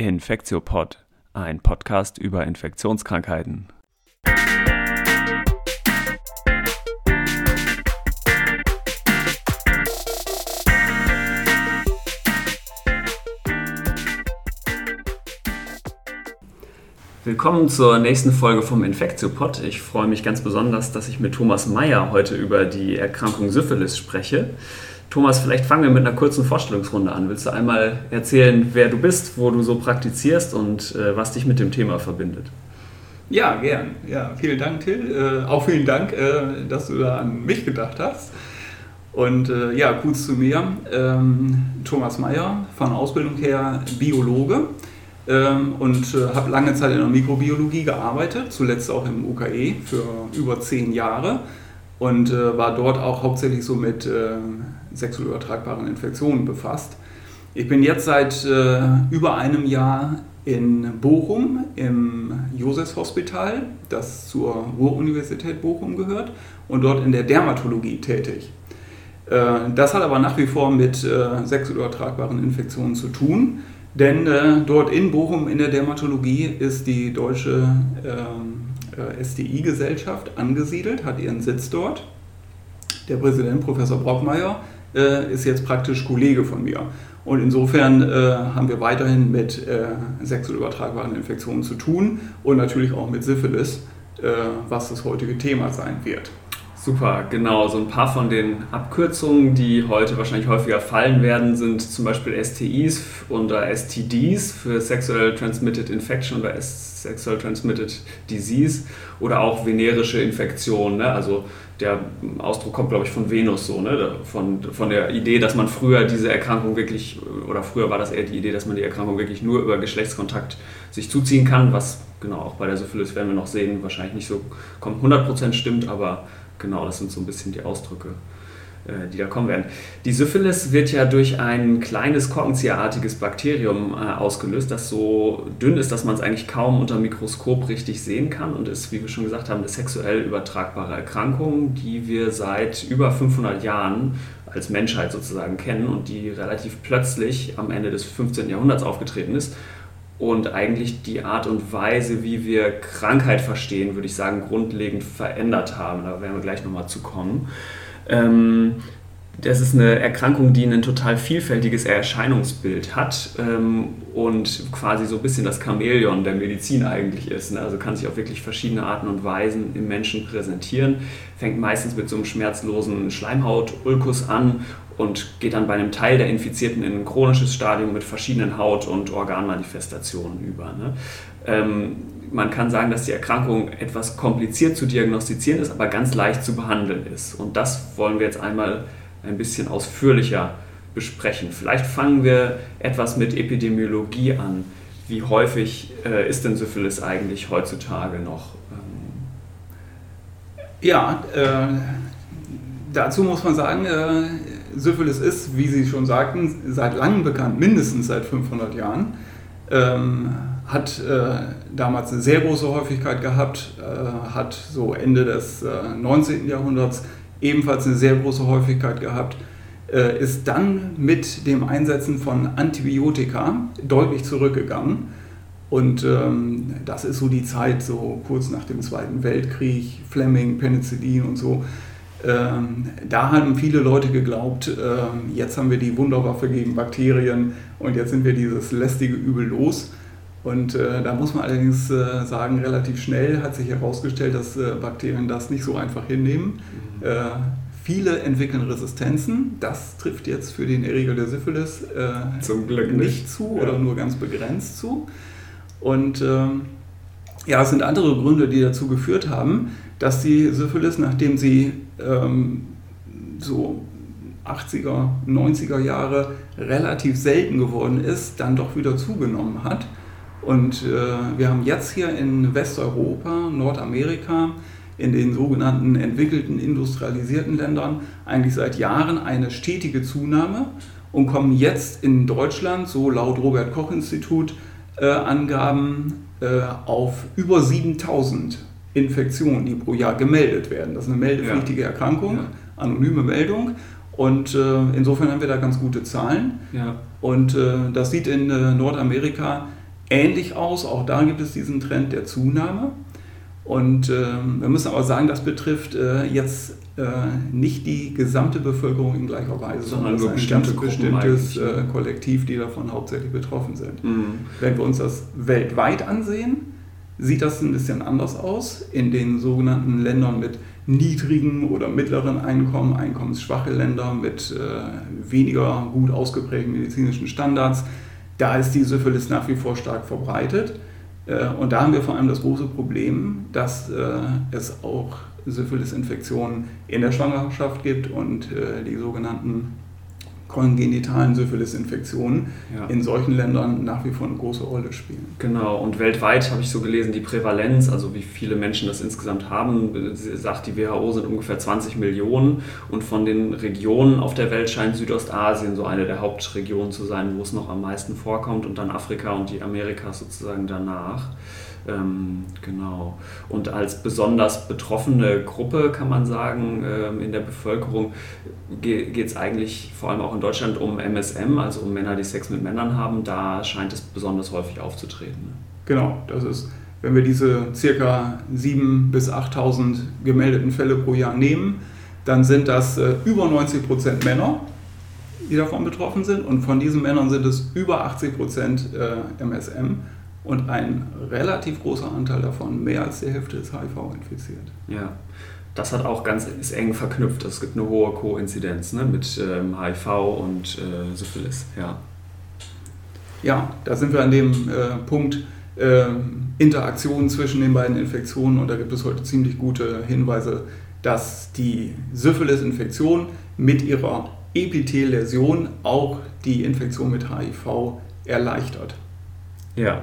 Infektiopod, ein Podcast über Infektionskrankheiten. Willkommen zur nächsten Folge vom Infektiopod. Ich freue mich ganz besonders, dass ich mit Thomas Meyer heute über die Erkrankung Syphilis spreche. Thomas, vielleicht fangen wir mit einer kurzen Vorstellungsrunde an. Willst du einmal erzählen, wer du bist, wo du so praktizierst und äh, was dich mit dem Thema verbindet? Ja, gern. Ja, vielen Dank, Till. Äh, auch vielen Dank, äh, dass du da an mich gedacht hast. Und äh, ja, kurz zu mir. Ähm, Thomas Meyer, von Ausbildung her Biologe ähm, und äh, habe lange Zeit in der Mikrobiologie gearbeitet, zuletzt auch im UKE für über zehn Jahre und äh, war dort auch hauptsächlich so mit äh, sexuell übertragbaren Infektionen befasst. Ich bin jetzt seit äh, über einem Jahr in Bochum im Josefshospital, das zur Ruhr-Universität Bochum gehört, und dort in der Dermatologie tätig. Äh, das hat aber nach wie vor mit äh, sexuell übertragbaren Infektionen zu tun, denn äh, dort in Bochum in der Dermatologie ist die deutsche ähm, STI-Gesellschaft angesiedelt, hat ihren Sitz dort. Der Präsident, Professor Brockmeier, äh, ist jetzt praktisch Kollege von mir. Und insofern äh, haben wir weiterhin mit äh, sexuell übertragbaren Infektionen zu tun und natürlich auch mit Syphilis, äh, was das heutige Thema sein wird. Super, genau. So ein paar von den Abkürzungen, die heute wahrscheinlich häufiger fallen werden, sind zum Beispiel STIs oder STDs für Sexual Transmitted Infection oder Sexual Transmitted Disease oder auch venerische Infektionen. Ne? Also der Ausdruck kommt, glaube ich, von Venus so, ne? von, von der Idee, dass man früher diese Erkrankung wirklich, oder früher war das eher die Idee, dass man die Erkrankung wirklich nur über Geschlechtskontakt sich zuziehen kann, was genau auch bei der Syphilis werden wir noch sehen, wahrscheinlich nicht so 100% stimmt, aber genau, das sind so ein bisschen die Ausdrücke, äh, die da kommen werden. Die Syphilis wird ja durch ein kleines korkenzieherartiges Bakterium äh, ausgelöst, das so dünn ist, dass man es eigentlich kaum unter Mikroskop richtig sehen kann und ist, wie wir schon gesagt haben, eine sexuell übertragbare Erkrankung, die wir seit über 500 Jahren als Menschheit sozusagen kennen und die relativ plötzlich am Ende des 15. Jahrhunderts aufgetreten ist und eigentlich die Art und Weise, wie wir Krankheit verstehen, würde ich sagen, grundlegend verändert haben. Da werden wir gleich nochmal zu kommen. Ähm, das ist eine Erkrankung, die ein total vielfältiges Erscheinungsbild hat ähm, und quasi so ein bisschen das Chamäleon der Medizin eigentlich ist. Ne? Also kann sich auf wirklich verschiedene Arten und Weisen im Menschen präsentieren. Fängt meistens mit so einem schmerzlosen Schleimhaut-Ulkus an und geht dann bei einem Teil der Infizierten in ein chronisches Stadium mit verschiedenen Haut- und Organmanifestationen über. Ne? Ähm, man kann sagen, dass die Erkrankung etwas kompliziert zu diagnostizieren ist, aber ganz leicht zu behandeln ist. Und das wollen wir jetzt einmal ein bisschen ausführlicher besprechen. Vielleicht fangen wir etwas mit Epidemiologie an. Wie häufig äh, ist denn Syphilis eigentlich heutzutage noch? Ähm ja, äh, dazu muss man sagen, äh, Syphilis ist, wie Sie schon sagten, seit langem bekannt, mindestens seit 500 Jahren. Ähm, hat äh, damals eine sehr große Häufigkeit gehabt, äh, hat so Ende des äh, 19. Jahrhunderts ebenfalls eine sehr große Häufigkeit gehabt, äh, ist dann mit dem Einsetzen von Antibiotika deutlich zurückgegangen. Und ähm, das ist so die Zeit, so kurz nach dem Zweiten Weltkrieg, Fleming, Penicillin und so, ähm, da haben viele Leute geglaubt, äh, jetzt haben wir die Wunderwaffe gegen Bakterien und jetzt sind wir dieses lästige Übel los. Und äh, da muss man allerdings äh, sagen, relativ schnell hat sich herausgestellt, dass äh, Bakterien das nicht so einfach hinnehmen. Mhm. Äh, viele entwickeln Resistenzen. Das trifft jetzt für den Erreger der Syphilis äh, Zum Glück nicht, nicht zu ja. oder nur ganz begrenzt zu. Und ähm, ja, es sind andere Gründe, die dazu geführt haben, dass die Syphilis, nachdem sie ähm, so 80er, 90er Jahre relativ selten geworden ist, dann doch wieder zugenommen hat. Und äh, wir haben jetzt hier in Westeuropa, Nordamerika, in den sogenannten entwickelten, industrialisierten Ländern eigentlich seit Jahren eine stetige Zunahme und kommen jetzt in Deutschland, so laut Robert Koch Institut, äh, Angaben äh, auf über 7000 Infektionen, die pro Jahr gemeldet werden. Das ist eine meldepflichtige ja. Erkrankung, ja. anonyme Meldung. Und äh, insofern haben wir da ganz gute Zahlen. Ja. Und äh, das sieht in äh, Nordamerika ähnlich aus. Auch da gibt es diesen Trend der Zunahme. Und äh, wir müssen aber sagen, das betrifft äh, jetzt äh, nicht die gesamte Bevölkerung in gleicher Weise, sondern nur ein ganz bestimmtes äh, Kollektiv, die davon hauptsächlich betroffen sind. Mhm. Wenn wir uns das weltweit ansehen, sieht das ein bisschen anders aus. In den sogenannten Ländern mit niedrigen oder mittleren Einkommen, einkommensschwache Länder mit äh, weniger gut ausgeprägten medizinischen Standards, da ist die Syphilis nach wie vor stark verbreitet. Äh, und da haben wir vor allem das große Problem, dass äh, es auch Syphilis-Infektionen in der Schwangerschaft gibt und äh, die sogenannten kongenitalen Syphilis-Infektionen ja. in solchen Ländern nach wie vor eine große Rolle spielen. Genau, und weltweit habe ich so gelesen, die Prävalenz, also wie viele Menschen das insgesamt haben, sagt die WHO, sind ungefähr 20 Millionen. Und von den Regionen auf der Welt scheint Südostasien so eine der Hauptregionen zu sein, wo es noch am meisten vorkommt und dann Afrika und die Amerikas sozusagen danach. Ähm, genau. Und als besonders betroffene Gruppe kann man sagen, ähm, in der Bevölkerung geht es eigentlich vor allem auch in Deutschland um MSM, also um Männer, die Sex mit Männern haben. Da scheint es besonders häufig aufzutreten. Genau, das ist, wenn wir diese circa 7.000 bis 8.000 gemeldeten Fälle pro Jahr nehmen, dann sind das äh, über 90 Prozent Männer, die davon betroffen sind. Und von diesen Männern sind es über 80 Prozent äh, MSM und ein relativ großer Anteil davon, mehr als die Hälfte, ist HIV infiziert. Ja, das hat auch ganz ist eng verknüpft. Es gibt eine hohe Koinzidenz ne, mit ähm, HIV und äh, Syphilis. Ja. ja, da sind wir an dem äh, Punkt äh, Interaktion zwischen den beiden Infektionen und da gibt es heute ziemlich gute Hinweise, dass die Syphilis-Infektion mit ihrer Epithelläsion auch die Infektion mit HIV erleichtert. Ja,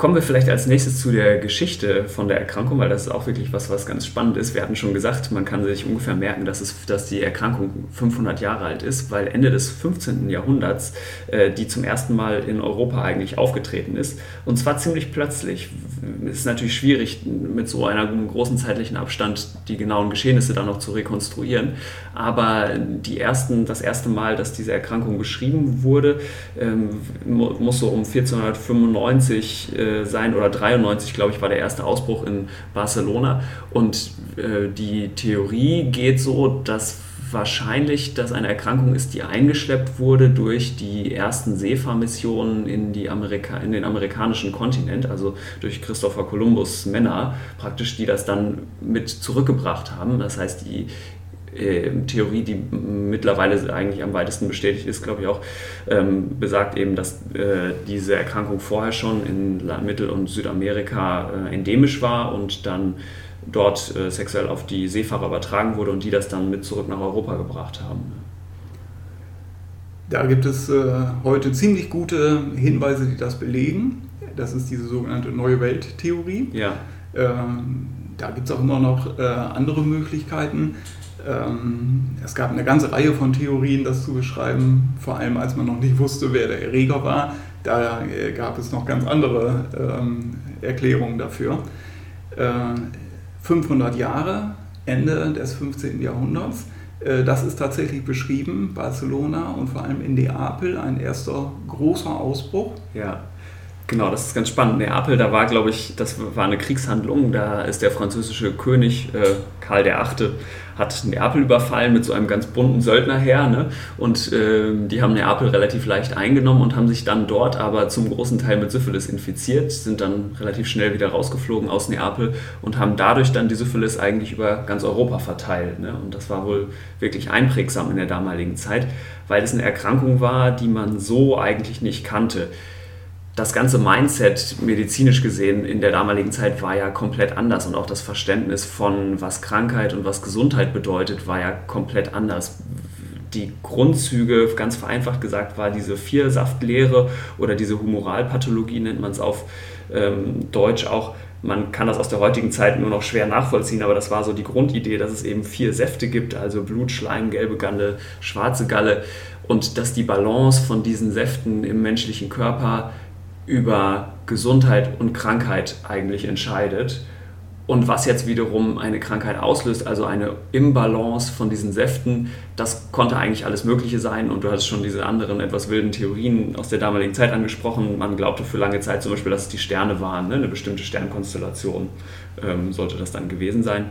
Kommen wir vielleicht als nächstes zu der Geschichte von der Erkrankung, weil das ist auch wirklich was, was ganz spannend ist. Wir hatten schon gesagt, man kann sich ungefähr merken, dass, es, dass die Erkrankung 500 Jahre alt ist, weil Ende des 15. Jahrhunderts äh, die zum ersten Mal in Europa eigentlich aufgetreten ist. Und zwar ziemlich plötzlich. Es ist natürlich schwierig, mit so einem großen zeitlichen Abstand die genauen Geschehnisse dann noch zu rekonstruieren. Aber die ersten, das erste Mal, dass diese Erkrankung beschrieben wurde, ähm, muss so um 1495 äh, sein oder 93, glaube ich, war der erste Ausbruch in Barcelona. Und äh, die Theorie geht so, dass wahrscheinlich das eine Erkrankung ist, die eingeschleppt wurde durch die ersten Seefahrmissionen in, die Amerika in den amerikanischen Kontinent, also durch Christopher Columbus Männer praktisch, die das dann mit zurückgebracht haben. Das heißt, die Theorie, die mittlerweile eigentlich am weitesten bestätigt ist, glaube ich auch, ähm, besagt eben, dass äh, diese Erkrankung vorher schon in Mittel- und Südamerika äh, endemisch war und dann dort äh, sexuell auf die Seefahrer übertragen wurde und die das dann mit zurück nach Europa gebracht haben. Da gibt es äh, heute ziemlich gute Hinweise, die das belegen. Das ist diese sogenannte Neue Welt-Theorie. Ja. Ähm, da gibt es auch immer noch äh, andere Möglichkeiten. Ähm, es gab eine ganze Reihe von Theorien, das zu beschreiben, vor allem als man noch nicht wusste, wer der Erreger war. Da äh, gab es noch ganz andere ähm, Erklärungen dafür. 500 äh, Jahre, Ende des 15. Jahrhunderts. Äh, das ist tatsächlich beschrieben, Barcelona und vor allem in Neapel ein erster großer Ausbruch. Ja. Genau, das ist ganz spannend. Neapel, da war, glaube ich, das war eine Kriegshandlung. Da ist der französische König äh, Karl VIII. hat Neapel überfallen mit so einem ganz bunten Söldnerheer. Ne? Und äh, die haben Neapel relativ leicht eingenommen und haben sich dann dort aber zum großen Teil mit Syphilis infiziert, sind dann relativ schnell wieder rausgeflogen aus Neapel und haben dadurch dann die Syphilis eigentlich über ganz Europa verteilt. Ne? Und das war wohl wirklich einprägsam in der damaligen Zeit, weil es eine Erkrankung war, die man so eigentlich nicht kannte das ganze Mindset medizinisch gesehen in der damaligen Zeit war ja komplett anders und auch das Verständnis von was Krankheit und was Gesundheit bedeutet war ja komplett anders. Die Grundzüge, ganz vereinfacht gesagt, war diese Viersaftlehre oder diese Humoralpathologie nennt man es auf ähm, Deutsch auch. Man kann das aus der heutigen Zeit nur noch schwer nachvollziehen, aber das war so die Grundidee, dass es eben vier Säfte gibt, also Blut, Schleim, gelbe Galle, schwarze Galle und dass die Balance von diesen Säften im menschlichen Körper über Gesundheit und Krankheit eigentlich entscheidet. Und was jetzt wiederum eine Krankheit auslöst, also eine Imbalance von diesen Säften, das konnte eigentlich alles Mögliche sein. Und du hast schon diese anderen etwas wilden Theorien aus der damaligen Zeit angesprochen. Man glaubte für lange Zeit zum Beispiel, dass es die Sterne waren, ne? eine bestimmte Sternkonstellation ähm, sollte das dann gewesen sein.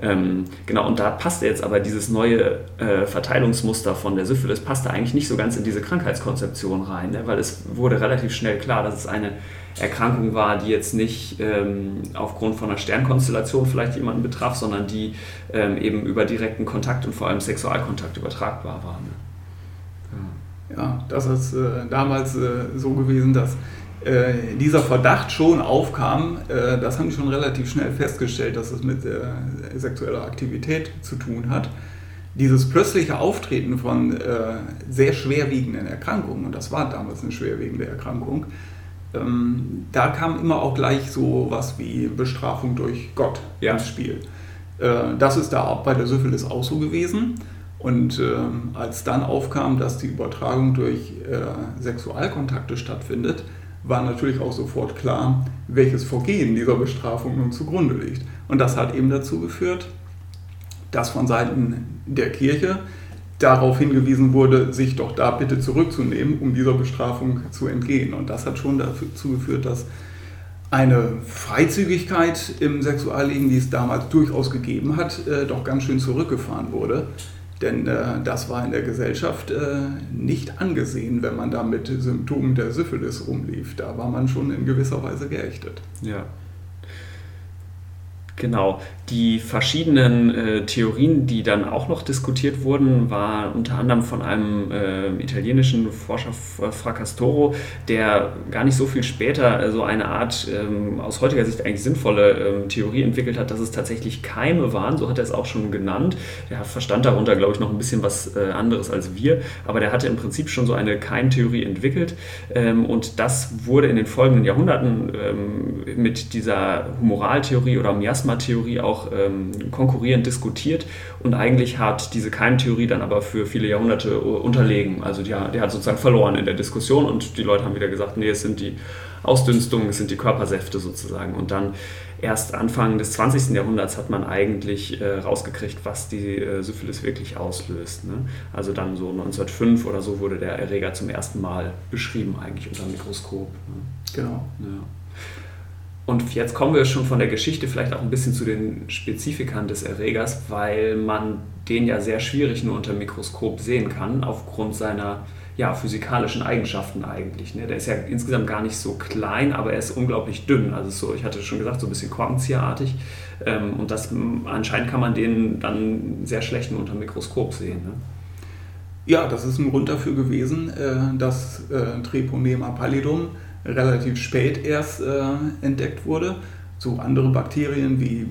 Ähm, genau, und da passte jetzt aber dieses neue äh, Verteilungsmuster von der Syphilis, passte eigentlich nicht so ganz in diese Krankheitskonzeption rein, ne? weil es wurde relativ schnell klar, dass es eine Erkrankung war, die jetzt nicht ähm, aufgrund von einer Sternkonstellation vielleicht jemanden betraf, sondern die ähm, eben über direkten Kontakt und vor allem Sexualkontakt übertragbar war. Ne? Ja. ja. das ist äh, damals äh, so gewesen, dass äh, dieser Verdacht schon aufkam. Äh, das haben die schon relativ schnell festgestellt, dass es mit äh, sexueller Aktivität zu tun hat dieses plötzliche Auftreten von äh, sehr schwerwiegenden Erkrankungen, und das war damals eine schwerwiegende Erkrankung, ähm, da kam immer auch gleich so was wie Bestrafung durch Gott ja. ins Spiel. Äh, das ist da bei der Syphilis auch so gewesen. Und ähm, als dann aufkam, dass die Übertragung durch Sexualkontakte stattfindet, war natürlich auch sofort klar, welches Vorgehen dieser Bestrafung nun zugrunde liegt. Und das hat eben dazu geführt, dass von Seiten der Kirche darauf hingewiesen wurde, sich doch da bitte zurückzunehmen, um dieser Bestrafung zu entgehen. Und das hat schon dazu geführt, dass eine Freizügigkeit im Sexualleben, die es damals durchaus gegeben hat, äh, doch ganz schön zurückgefahren wurde. Denn äh, das war in der Gesellschaft äh, nicht angesehen, wenn man da mit Symptomen der Syphilis rumlief. Da war man schon in gewisser Weise geächtet. Ja. Genau. Die verschiedenen äh, Theorien, die dann auch noch diskutiert wurden, waren unter anderem von einem äh, italienischen Forscher Fracastoro, der gar nicht so viel später äh, so eine Art ähm, aus heutiger Sicht eigentlich sinnvolle ähm, Theorie entwickelt hat, dass es tatsächlich Keime waren, so hat er es auch schon genannt. Der verstand darunter, glaube ich, noch ein bisschen was äh, anderes als wir, aber der hatte im Prinzip schon so eine Keimtheorie entwickelt ähm, und das wurde in den folgenden Jahrhunderten ähm, mit dieser Humoraltheorie oder Miasma-Theorie auch auch ähm, konkurrierend diskutiert und eigentlich hat diese Keimtheorie dann aber für viele Jahrhunderte unterlegen. Also die, die hat sozusagen verloren in der Diskussion und die Leute haben wieder gesagt, nee, es sind die Ausdünstungen, es sind die Körpersäfte sozusagen. Und dann erst Anfang des 20. Jahrhunderts hat man eigentlich äh, rausgekriegt, was die äh, Syphilis wirklich auslöst. Ne? Also dann so 1905 oder so wurde der Erreger zum ersten Mal beschrieben eigentlich unter dem Mikroskop. Ne? Genau. Ja. Und jetzt kommen wir schon von der Geschichte vielleicht auch ein bisschen zu den Spezifikern des Erregers, weil man den ja sehr schwierig nur unter Mikroskop sehen kann, aufgrund seiner ja, physikalischen Eigenschaften eigentlich. Ne? Der ist ja insgesamt gar nicht so klein, aber er ist unglaublich dünn. Also so, ich hatte schon gesagt, so ein bisschen korkenzieherartig. Ähm, und das, anscheinend kann man den dann sehr schlecht nur unter Mikroskop sehen. Ne? Ja, das ist ein Grund dafür gewesen, äh, dass äh, Treponema pallidum relativ spät erst äh, entdeckt wurde. So andere Bakterien wie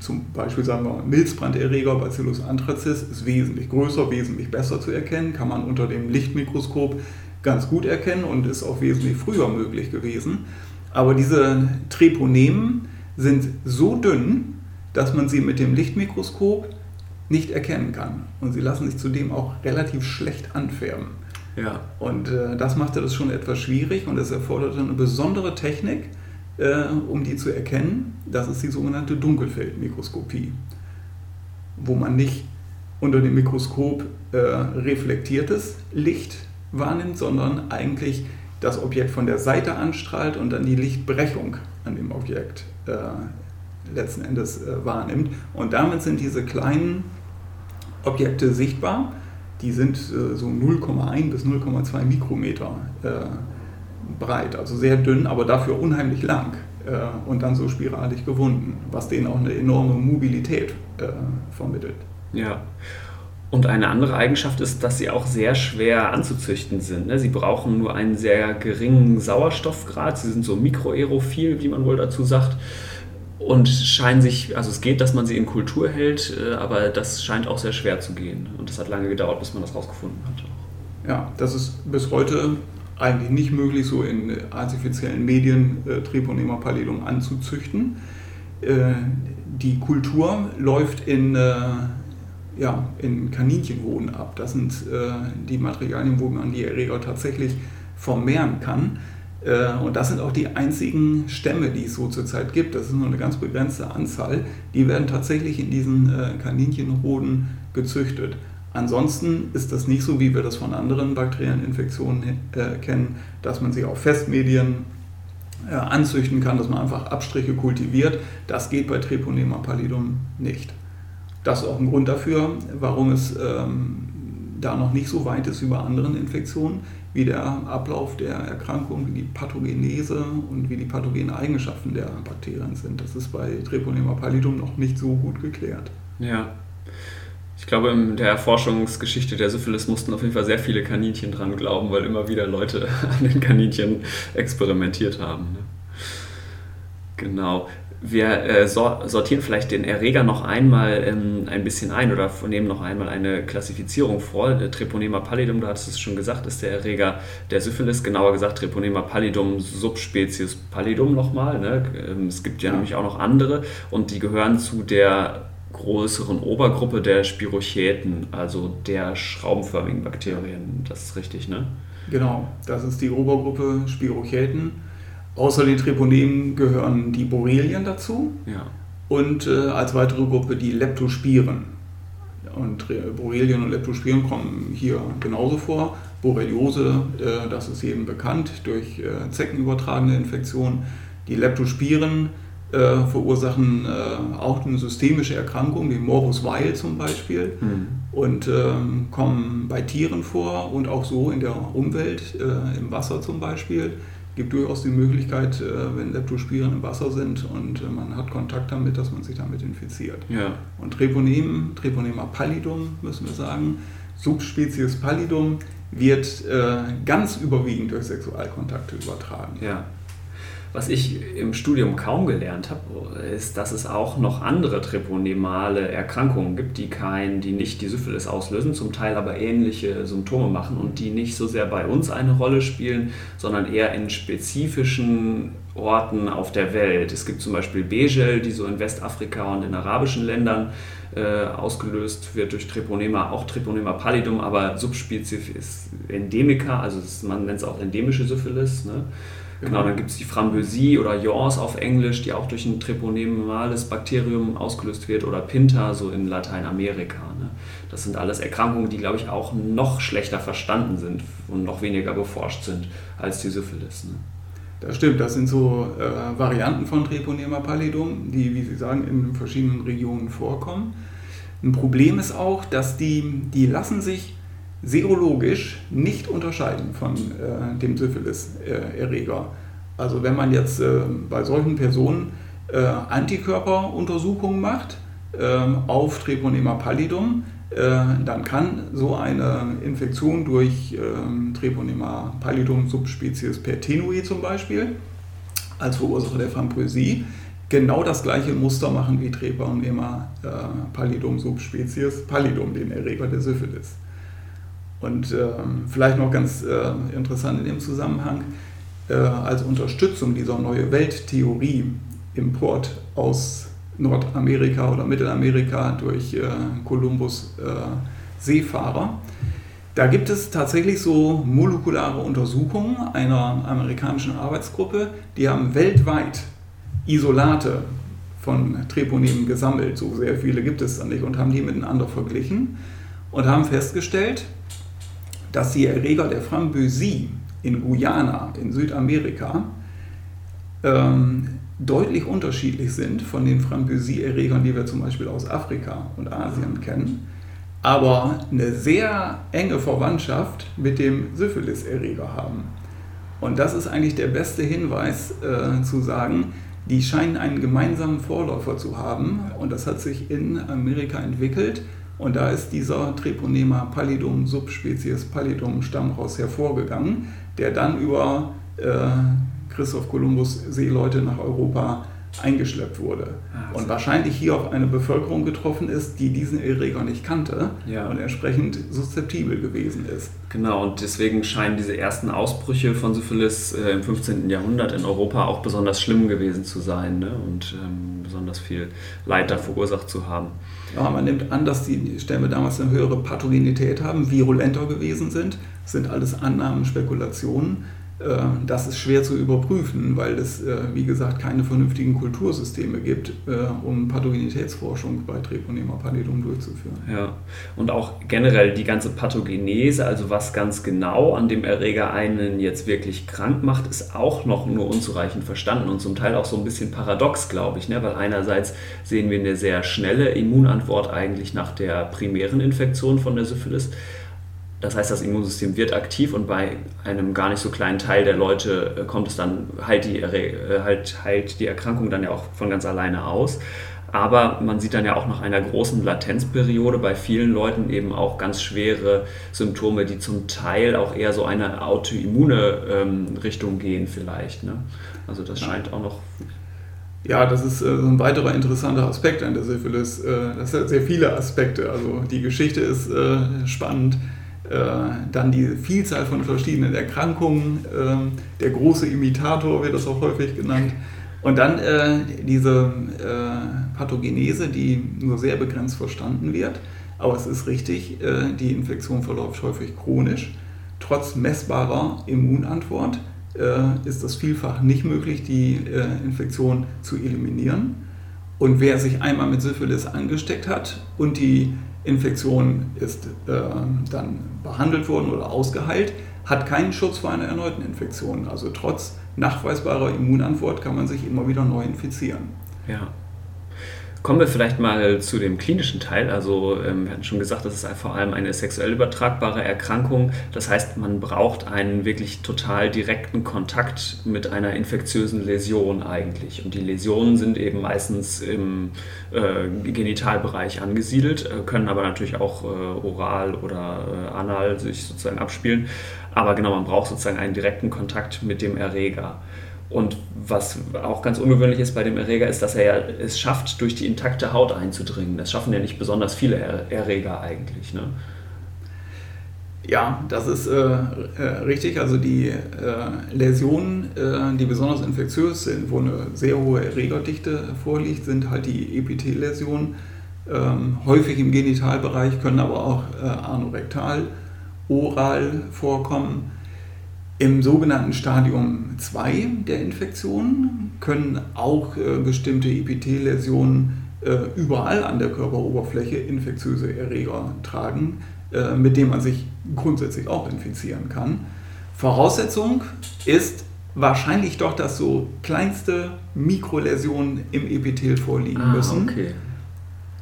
zum Beispiel sagen wir Milzbranderreger Bacillus anthracis ist wesentlich größer, wesentlich besser zu erkennen, kann man unter dem Lichtmikroskop ganz gut erkennen und ist auch wesentlich früher möglich gewesen. Aber diese Treponemen sind so dünn, dass man sie mit dem Lichtmikroskop nicht erkennen kann. Und sie lassen sich zudem auch relativ schlecht anfärben. Ja. Und äh, das machte das schon etwas schwierig und es erforderte eine besondere Technik, äh, um die zu erkennen. Das ist die sogenannte Dunkelfeldmikroskopie, wo man nicht unter dem Mikroskop äh, reflektiertes Licht wahrnimmt, sondern eigentlich das Objekt von der Seite anstrahlt und dann die Lichtbrechung an dem Objekt äh, letzten Endes äh, wahrnimmt. Und damit sind diese kleinen Objekte sichtbar die sind äh, so 0,1 bis 0,2 Mikrometer äh, breit, also sehr dünn, aber dafür unheimlich lang äh, und dann so spiralig gewunden, was denen auch eine enorme Mobilität äh, vermittelt. Ja. Und eine andere Eigenschaft ist, dass sie auch sehr schwer anzuzüchten sind. Ne? Sie brauchen nur einen sehr geringen Sauerstoffgrad. Sie sind so mikroaerophil, wie man wohl dazu sagt und scheinen sich, also es geht, dass man sie in Kultur hält, äh, aber das scheint auch sehr schwer zu gehen. Und das hat lange gedauert, bis man das rausgefunden hat. Ja, das ist bis heute eigentlich nicht möglich, so in artifiziellen Medien äh, Treponema pallidum anzuzüchten. Äh, die Kultur läuft in, äh, ja, in Kaninchenhoden ab. Das sind äh, die Materialien, wo man die Erreger tatsächlich vermehren kann. Äh, und das sind auch die einzigen Stämme, die es so zurzeit gibt. Das ist nur eine ganz begrenzte Anzahl. Die werden tatsächlich in diesen äh, Kaninchenhoden gezüchtet. Ansonsten ist das nicht so, wie wir das von anderen bakteriellen Infektionen äh, kennen, dass man sie auf Festmedien anzüchten kann, dass man einfach Abstriche kultiviert. Das geht bei Treponema pallidum nicht. Das ist auch ein Grund dafür, warum es ähm, da noch nicht so weit ist wie bei anderen Infektionen, wie der Ablauf der Erkrankung, wie die Pathogenese und wie die pathogenen Eigenschaften der Bakterien sind. Das ist bei Treponema pallidum noch nicht so gut geklärt. Ja. Ich glaube, in der Forschungsgeschichte der Syphilis mussten auf jeden Fall sehr viele Kaninchen dran glauben, weil immer wieder Leute an den Kaninchen experimentiert haben. Ne? Genau. Wir äh, sortieren vielleicht den Erreger noch einmal ähm, ein bisschen ein oder nehmen noch einmal eine Klassifizierung vor. Treponema pallidum, du hattest es schon gesagt, ist der Erreger der Syphilis, genauer gesagt Treponema pallidum Subspezies pallidum nochmal. Ne? Ähm, es gibt ja, ja nämlich auch noch andere und die gehören zu der größeren Obergruppe der Spirochäten, also der schraubenförmigen Bakterien. Das ist richtig, ne? Genau, das ist die Obergruppe Spirochäten. Außer den Treponemen gehören die Borrelien dazu ja. und äh, als weitere Gruppe die Leptospiren. Und Borrelien und Leptospiren kommen hier genauso vor. Borreliose, äh, das ist jedem bekannt, durch äh, Zecken übertragene Infektionen. Die Leptospiren äh, verursachen äh, auch eine systemische Erkrankung, die Morbus Weil zum Beispiel, mhm. und ähm, kommen bei Tieren vor und auch so in der Umwelt, äh, im Wasser zum Beispiel. Gibt durchaus die Möglichkeit, äh, wenn Leptospiren im Wasser sind und äh, man hat Kontakt damit, dass man sich damit infiziert. Ja. Und Treponem, Treponema pallidum, müssen wir sagen, Subspezies pallidum, wird äh, ganz überwiegend durch Sexualkontakte übertragen. Ja. Was ich im Studium kaum gelernt habe, ist, dass es auch noch andere treponemale Erkrankungen gibt, die kein, die nicht die Syphilis auslösen, zum Teil aber ähnliche Symptome machen und die nicht so sehr bei uns eine Rolle spielen, sondern eher in spezifischen Orten auf der Welt. Es gibt zum Beispiel Begel, die so in Westafrika und in arabischen Ländern äh, ausgelöst wird durch Treponema, auch Treponema pallidum, aber Subspezies ist Endemika, also man nennt es auch endemische Syphilis. Ne? Genau, dann gibt es die Framboisie oder Jors auf Englisch, die auch durch ein treponemales Bakterium ausgelöst wird, oder Pinta, so in Lateinamerika. Ne? Das sind alles Erkrankungen, die, glaube ich, auch noch schlechter verstanden sind und noch weniger beforscht sind als die Syphilis. Ne? Das stimmt, das sind so äh, Varianten von Treponema pallidum, die, wie Sie sagen, in verschiedenen Regionen vorkommen. Ein Problem ist auch, dass die, die lassen sich serologisch nicht unterscheiden von äh, dem Syphilis-Erreger. Also wenn man jetzt äh, bei solchen Personen äh, Antikörperuntersuchungen macht ähm, auf Treponema pallidum, äh, dann kann so eine Infektion durch ähm, Treponema pallidum Subspezies pertenui zum Beispiel als Verursacher der Framboisie genau das gleiche Muster machen wie Treponema äh, pallidum Subspezies pallidum, den Erreger der Syphilis. Und ähm, vielleicht noch ganz äh, interessant in dem Zusammenhang, äh, als Unterstützung dieser neue Welttheorie, Import aus Nordamerika oder Mittelamerika durch äh, Kolumbus äh, Seefahrer. Da gibt es tatsächlich so molekulare Untersuchungen einer amerikanischen Arbeitsgruppe, die haben weltweit Isolate von Treponemen gesammelt, so sehr viele gibt es da nicht, und haben die miteinander verglichen und haben festgestellt, dass die Erreger der Framboisie in Guyana, in Südamerika, ähm, deutlich unterschiedlich sind von den Framboisie-Erregern, die wir zum Beispiel aus Afrika und Asien kennen, aber eine sehr enge Verwandtschaft mit dem Syphilis-Erreger haben. Und das ist eigentlich der beste Hinweis äh, zu sagen, die scheinen einen gemeinsamen Vorläufer zu haben und das hat sich in Amerika entwickelt und da ist dieser Treponema pallidum Subspezies pallidum Stammhaus hervorgegangen, der dann über äh, Christoph Kolumbus Seeleute nach Europa eingeschleppt wurde. Ah, und wahrscheinlich hier auf eine Bevölkerung getroffen ist, die diesen Erreger nicht kannte ja. und entsprechend susceptibel gewesen ist. Genau, und deswegen scheinen diese ersten Ausbrüche von Syphilis äh, im 15. Jahrhundert in Europa auch besonders schlimm gewesen zu sein ne? und ähm, besonders viel Leid da verursacht zu haben. Ja, man nimmt an, dass die Stämme damals eine höhere Pathogenität haben, virulenter gewesen sind. Das sind alles Annahmen, Spekulationen. Äh, das ist schwer zu überprüfen, weil es, äh, wie gesagt, keine vernünftigen Kultursysteme gibt, äh, um Pathogenitätsforschung bei Treponema pallidum durchzuführen. Ja, und auch generell die ganze Pathogenese, also was ganz genau an dem Erreger einen jetzt wirklich krank macht, ist auch noch nur unzureichend verstanden und zum Teil auch so ein bisschen paradox, glaube ich, ne? weil einerseits sehen wir eine sehr schnelle Immunantwort eigentlich nach der primären Infektion von der Syphilis. Das heißt, das Immunsystem wird aktiv und bei einem gar nicht so kleinen Teil der Leute äh, kommt es dann, halt die, äh, halt, halt die Erkrankung dann ja auch von ganz alleine aus. Aber man sieht dann ja auch nach einer großen Latenzperiode bei vielen Leuten eben auch ganz schwere Symptome, die zum Teil auch eher so eine autoimmune ähm, Richtung gehen vielleicht. Ne? Also das scheint auch noch ja, das ist äh, ein weiterer interessanter Aspekt an der Syphilis. Äh, das hat sehr viele Aspekte. Also die Geschichte ist äh, spannend. Äh, dann die Vielzahl von verschiedenen Erkrankungen. Ähm, der große Imitator wird das auch häufig genannt. Und dann äh, diese äh, Pathogenese, die nur sehr begrenzt verstanden wird. Aber es ist richtig, die Infektion verläuft häufig chronisch. Trotz messbarer Immunantwort äh, ist das vielfach nicht möglich, die äh, Infektion zu eliminieren. Und wer sich einmal mit Syphilis angesteckt hat und die Infektion ist äh, dann behandelt worden oder ausgeheilt, hat keinen Schutz vor einer erneuten Infektion. Also trotz nachweisbarer Immunantwort kann man sich immer wieder neu infizieren. Ja. Kommen wir vielleicht mal zu dem klinischen Teil. Also ähm, wir hatten schon gesagt, das ist vor allem eine sexuell übertragbare Erkrankung. Das heißt, man braucht einen wirklich total direkten Kontakt mit einer infektiösen Läsion eigentlich. Und die Läsionen sind eben meistens im äh, Genitalbereich angesiedelt, äh, können aber natürlich auch äh, oral oder äh, anal sich sozusagen abspielen. Aber genau, man braucht sozusagen einen direkten Kontakt mit dem Erreger. Und was auch ganz ungewöhnlich ist bei dem Erreger, ist, dass er ja es schafft, durch die intakte Haut einzudringen. Das schaffen ja nicht besonders viele Erreger eigentlich. Ne? Ja, das ist äh, äh, richtig. Also die äh, Läsionen, äh, die besonders infektiös sind, wo eine sehr hohe Erregerdichte vorliegt, sind halt die Epithelläsionen. Ähm, häufig im Genitalbereich, können aber auch äh, anorektal, oral vorkommen. Im sogenannten Stadium 2 der Infektion können auch äh, bestimmte Epithelläsionen äh, überall an der Körperoberfläche infektiöse Erreger tragen, äh, mit denen man sich grundsätzlich auch infizieren kann. Voraussetzung ist wahrscheinlich doch, dass so kleinste Mikroläsionen im Epithel vorliegen ah, müssen. Okay.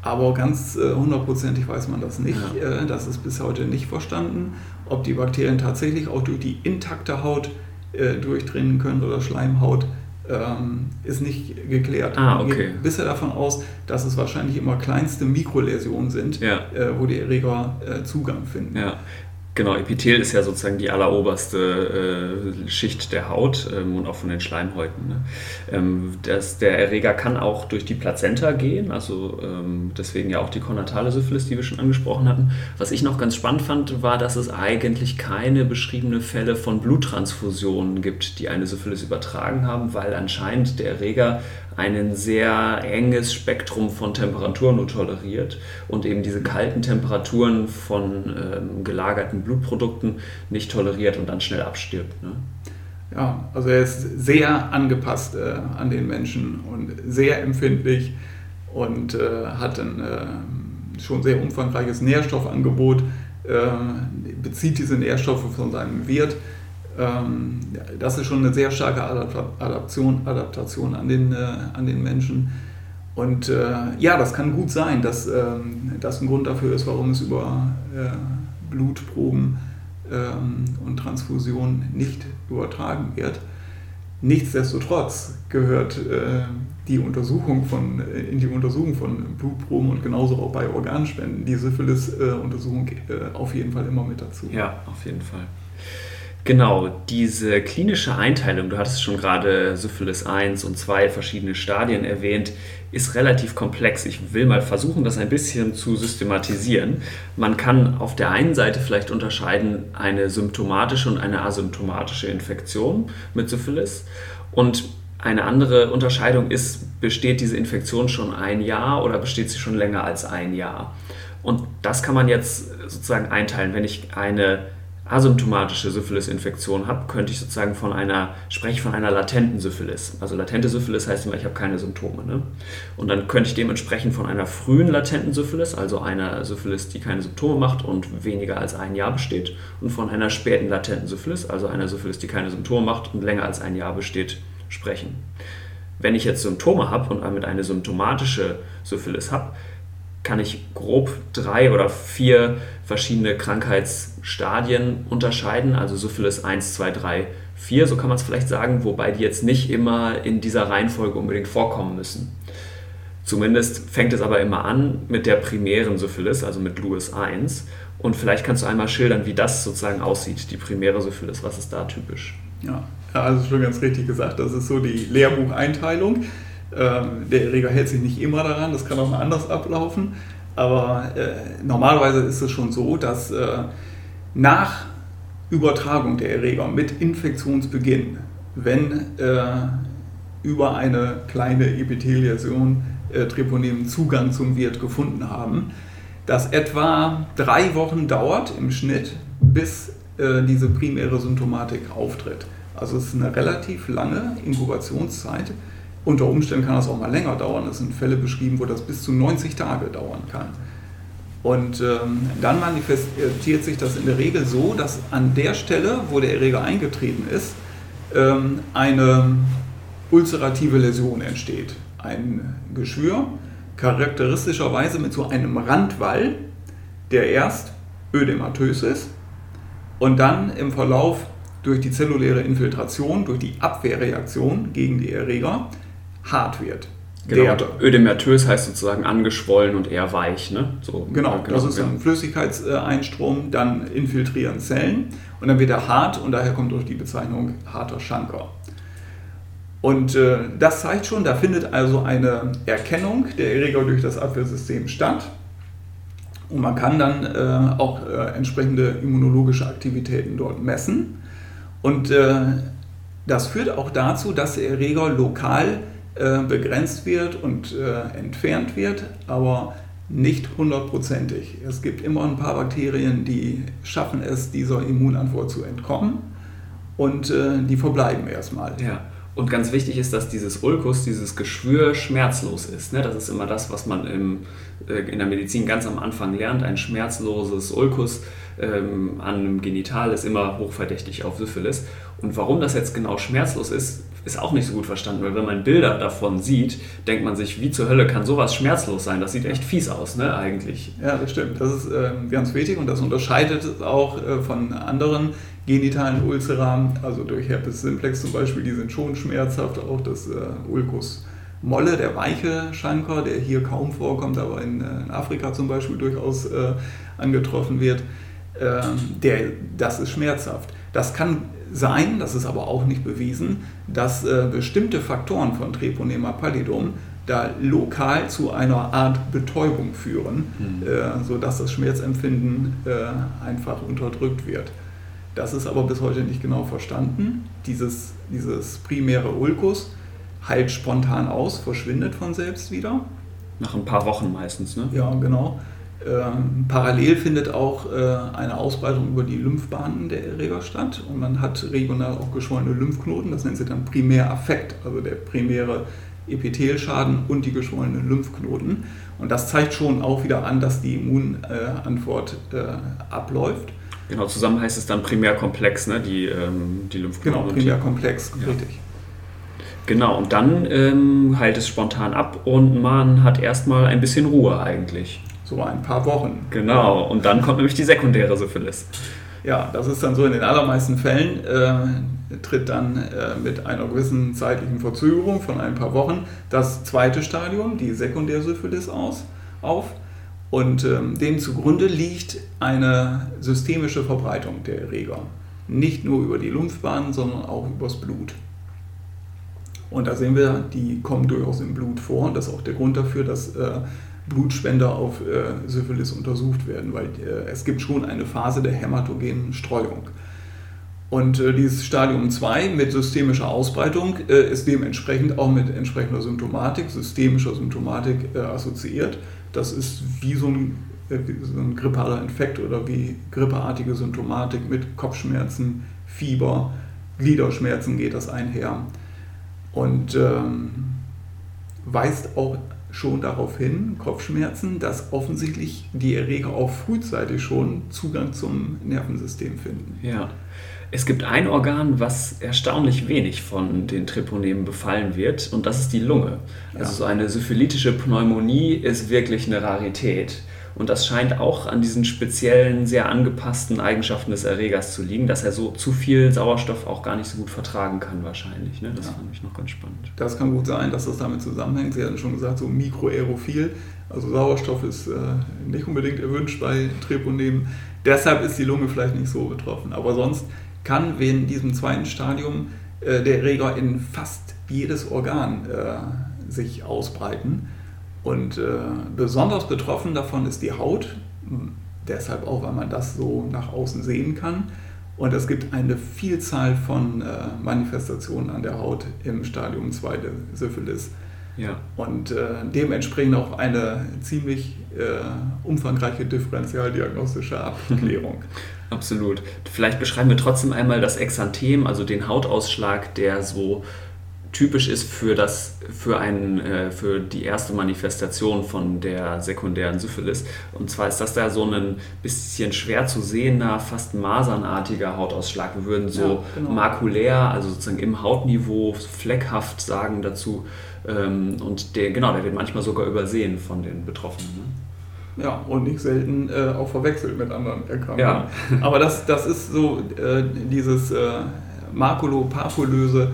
Aber ganz äh, hundertprozentig weiß man das nicht. Ja. Äh, das ist bis heute nicht verstanden, ob die Bakterien tatsächlich auch durch die intakte Haut äh, durchdringen können oder Schleimhaut. Ähm, ist nicht geklärt. Ah, okay. Geht bisher davon aus, dass es wahrscheinlich immer kleinste Mikroläsionen sind, ja. wo die Erreger Zugang finden. Ja. Genau, Epithel ist ja sozusagen die alleroberste äh, Schicht der Haut ähm, und auch von den Schleimhäuten. Ne? Ähm, das, der Erreger kann auch durch die Plazenta gehen, also ähm, deswegen ja auch die konatale Syphilis, die wir schon angesprochen hatten. Was ich noch ganz spannend fand, war, dass es eigentlich keine beschriebenen Fälle von Bluttransfusionen gibt, die eine Syphilis übertragen haben, weil anscheinend der Erreger ein sehr enges Spektrum von Temperaturen nur toleriert und eben diese kalten Temperaturen von ähm, gelagerten Blutprodukten nicht toleriert und dann schnell abstirbt. Ne? Ja, also er ist sehr angepasst äh, an den Menschen und sehr empfindlich und äh, hat ein äh, schon sehr umfangreiches Nährstoffangebot, äh, bezieht diese Nährstoffe von seinem Wirt ähm, das ist schon eine sehr starke Adaptation, Adaptation an, den, äh, an den Menschen. Und äh, ja, das kann gut sein, dass ähm, das ein Grund dafür ist, warum es über äh, Blutproben ähm, und Transfusion nicht übertragen wird. Nichtsdestotrotz gehört äh, die Untersuchung von, äh, in die Untersuchung von Blutproben und genauso auch bei Organspenden die Syphilis-Untersuchung äh, auf jeden Fall immer mit dazu. Ja, auf jeden Fall. Genau, diese klinische Einteilung, du hattest schon gerade Syphilis 1 und 2 verschiedene Stadien erwähnt, ist relativ komplex. Ich will mal versuchen, das ein bisschen zu systematisieren. Man kann auf der einen Seite vielleicht unterscheiden eine symptomatische und eine asymptomatische Infektion mit Syphilis. Und eine andere Unterscheidung ist, besteht diese Infektion schon ein Jahr oder besteht sie schon länger als ein Jahr? Und das kann man jetzt sozusagen einteilen. Wenn ich eine asymptomatische Syphilis-Infektion habe, könnte ich sozusagen von einer, spreche von einer latenten Syphilis. Also latente Syphilis heißt immer, ich habe keine Symptome. Ne? Und dann könnte ich dementsprechend von einer frühen latenten Syphilis, also einer Syphilis, die keine Symptome macht und weniger als ein Jahr besteht, und von einer späten latenten Syphilis, also einer Syphilis, die keine Symptome macht und länger als ein Jahr besteht, sprechen. Wenn ich jetzt Symptome habe und damit eine symptomatische Syphilis habe, kann ich grob drei oder vier verschiedene Krankheitsstadien unterscheiden, also Syphilis 1, 2, 3, 4, so kann man es vielleicht sagen, wobei die jetzt nicht immer in dieser Reihenfolge unbedingt vorkommen müssen. Zumindest fängt es aber immer an mit der primären Syphilis, also mit Lewis 1. Und vielleicht kannst du einmal schildern, wie das sozusagen aussieht, die primäre Syphilis, was ist da typisch? Ja, also schon ganz richtig gesagt, das ist so die Lehrbucheinteilung. Ähm, der Erreger hält sich nicht immer daran, das kann auch mal anders ablaufen. Aber äh, normalerweise ist es schon so, dass äh, nach Übertragung der Erreger mit Infektionsbeginn, wenn äh, über eine kleine Epitheliation äh, Treponemen Zugang zum Wirt gefunden haben, dass etwa drei Wochen dauert im Schnitt, bis äh, diese primäre Symptomatik auftritt. Also es ist eine relativ lange Inkubationszeit. Unter Umständen kann das auch mal länger dauern. Es sind Fälle beschrieben, wo das bis zu 90 Tage dauern kann. Und ähm, dann manifestiert sich das in der Regel so, dass an der Stelle, wo der Erreger eingetreten ist, ähm, eine ulcerative Läsion entsteht. Ein Geschwür, charakteristischerweise mit so einem Randwall, der erst ödematös ist und dann im Verlauf durch die zelluläre Infiltration, durch die Abwehrreaktion gegen die Erreger hart wird. Genau, ödematös heißt sozusagen angeschwollen und eher weich. Ne? So, genau, genau, das ist ein Flüssigkeitseinstrom, dann infiltrieren Zellen und dann wird er hart und daher kommt durch die Bezeichnung harter Schanker. Und äh, das zeigt schon, da findet also eine Erkennung der Erreger durch das Abwehrsystem statt. Und man kann dann äh, auch äh, entsprechende immunologische Aktivitäten dort messen. Und äh, das führt auch dazu, dass der Erreger lokal äh, begrenzt wird und äh, entfernt wird, aber nicht hundertprozentig. Es gibt immer ein paar Bakterien, die schaffen es, dieser Immunantwort zu entkommen und äh, die verbleiben erstmal. Ja. Und ganz wichtig ist, dass dieses Ulkus, dieses Geschwür schmerzlos ist. Ne? Das ist immer das, was man in der Medizin ganz am Anfang lernt. Ein schmerzloses Ulkus ähm, an einem Genital ist immer hochverdächtig auf Syphilis. Und warum das jetzt genau schmerzlos ist, ist auch nicht so gut verstanden, weil wenn man Bilder davon sieht, denkt man sich, wie zur Hölle kann sowas schmerzlos sein? Das sieht echt fies aus, ne, eigentlich. Ja, das stimmt. Das ist äh, ganz wichtig und das unterscheidet es auch äh, von anderen genitalen Ulcera, also durch Herpes simplex zum Beispiel, die sind schon schmerzhaft, auch das äh, Ulcus Molle, der weiche Schanker, der hier kaum vorkommt, aber in, äh, in Afrika zum Beispiel durchaus äh, angetroffen wird, der, das ist schmerzhaft. Das kann sein, das ist aber auch nicht bewiesen, dass äh, bestimmte Faktoren von Treponema pallidum da lokal zu einer Art Betäubung führen, mhm. äh, sodass das Schmerzempfinden äh, einfach unterdrückt wird. Das ist aber bis heute nicht genau verstanden. Dieses, dieses primäre Ulkus heilt spontan aus, verschwindet von selbst wieder. Nach ein paar Wochen meistens, ne? Ja, genau. Ähm, parallel findet auch äh, eine Ausbreitung über die Lymphbahnen der Erreger statt und man hat regional auch geschwollene Lymphknoten, das nennt sich dann Primäraffekt, also der primäre Epithelschaden und die geschwollenen Lymphknoten. Und das zeigt schon auch wieder an, dass die Immunantwort äh, abläuft. Genau, zusammen heißt es dann Primärkomplex, ne? die, ähm, die Lymphknoten. Genau, Primärkomplex, ja. richtig. Genau, und dann ähm, heilt es spontan ab und man hat erstmal ein bisschen Ruhe eigentlich. So ein paar Wochen. Genau, und dann kommt nämlich die sekundäre Syphilis. Ja, das ist dann so in den allermeisten Fällen, äh, tritt dann äh, mit einer gewissen zeitlichen Verzögerung von ein paar Wochen das zweite Stadium, die Sekundärsyphilis, aus, auf. Und ähm, dem zugrunde liegt eine systemische Verbreitung der Erreger. Nicht nur über die Lymphbahnen, sondern auch übers Blut. Und da sehen wir, die kommen durchaus im Blut vor. Und das ist auch der Grund dafür, dass äh, Blutspender auf äh, Syphilis untersucht werden, weil äh, es gibt schon eine Phase der hämatogenen Streuung. Und äh, dieses Stadium 2 mit systemischer Ausbreitung äh, ist dementsprechend auch mit entsprechender Symptomatik, systemischer Symptomatik äh, assoziiert. Das ist wie so ein äh, so ein grippaler Infekt oder wie grippeartige Symptomatik mit Kopfschmerzen, Fieber, Gliederschmerzen geht das einher. Und ähm, weist auch schon darauf hin, Kopfschmerzen, dass offensichtlich die Erreger auch frühzeitig schon Zugang zum Nervensystem finden. Ja. Es gibt ein Organ, was erstaunlich wenig von den Treponemen befallen wird, und das ist die Lunge. Also so eine syphilitische Pneumonie ist wirklich eine Rarität. Und das scheint auch an diesen speziellen, sehr angepassten Eigenschaften des Erregers zu liegen, dass er so zu viel Sauerstoff auch gar nicht so gut vertragen kann wahrscheinlich. Ne? Das ja. fand ich noch ganz spannend. Das kann gut sein, dass das damit zusammenhängt. Sie hatten schon gesagt, so mikroaerophil. Also Sauerstoff ist äh, nicht unbedingt erwünscht bei Treponemen. Deshalb ist die Lunge vielleicht nicht so betroffen. Aber sonst kann in diesem zweiten Stadium äh, der Erreger in fast jedes Organ äh, sich ausbreiten. Und äh, besonders betroffen davon ist die Haut, deshalb auch, weil man das so nach außen sehen kann. Und es gibt eine Vielzahl von äh, Manifestationen an der Haut im Stadium 2 der Syphilis. Ja. Und äh, dementsprechend auch eine ziemlich äh, umfangreiche differentialdiagnostische Abklärung. Absolut. Vielleicht beschreiben wir trotzdem einmal das Exanthem, also den Hautausschlag, der so typisch ist für, das, für, ein, äh, für die erste Manifestation von der sekundären Syphilis. Und zwar ist das da so ein bisschen schwer zu sehender, fast masernartiger Hautausschlag. Wir würden so ja, genau. makulär, also sozusagen im Hautniveau, fleckhaft sagen dazu. Ähm, und der, genau, der wird manchmal sogar übersehen von den Betroffenen. Ne? Ja, und nicht selten äh, auch verwechselt mit anderen Erkrankungen. Ja. Aber das, das ist so äh, dieses äh, makulopapulöse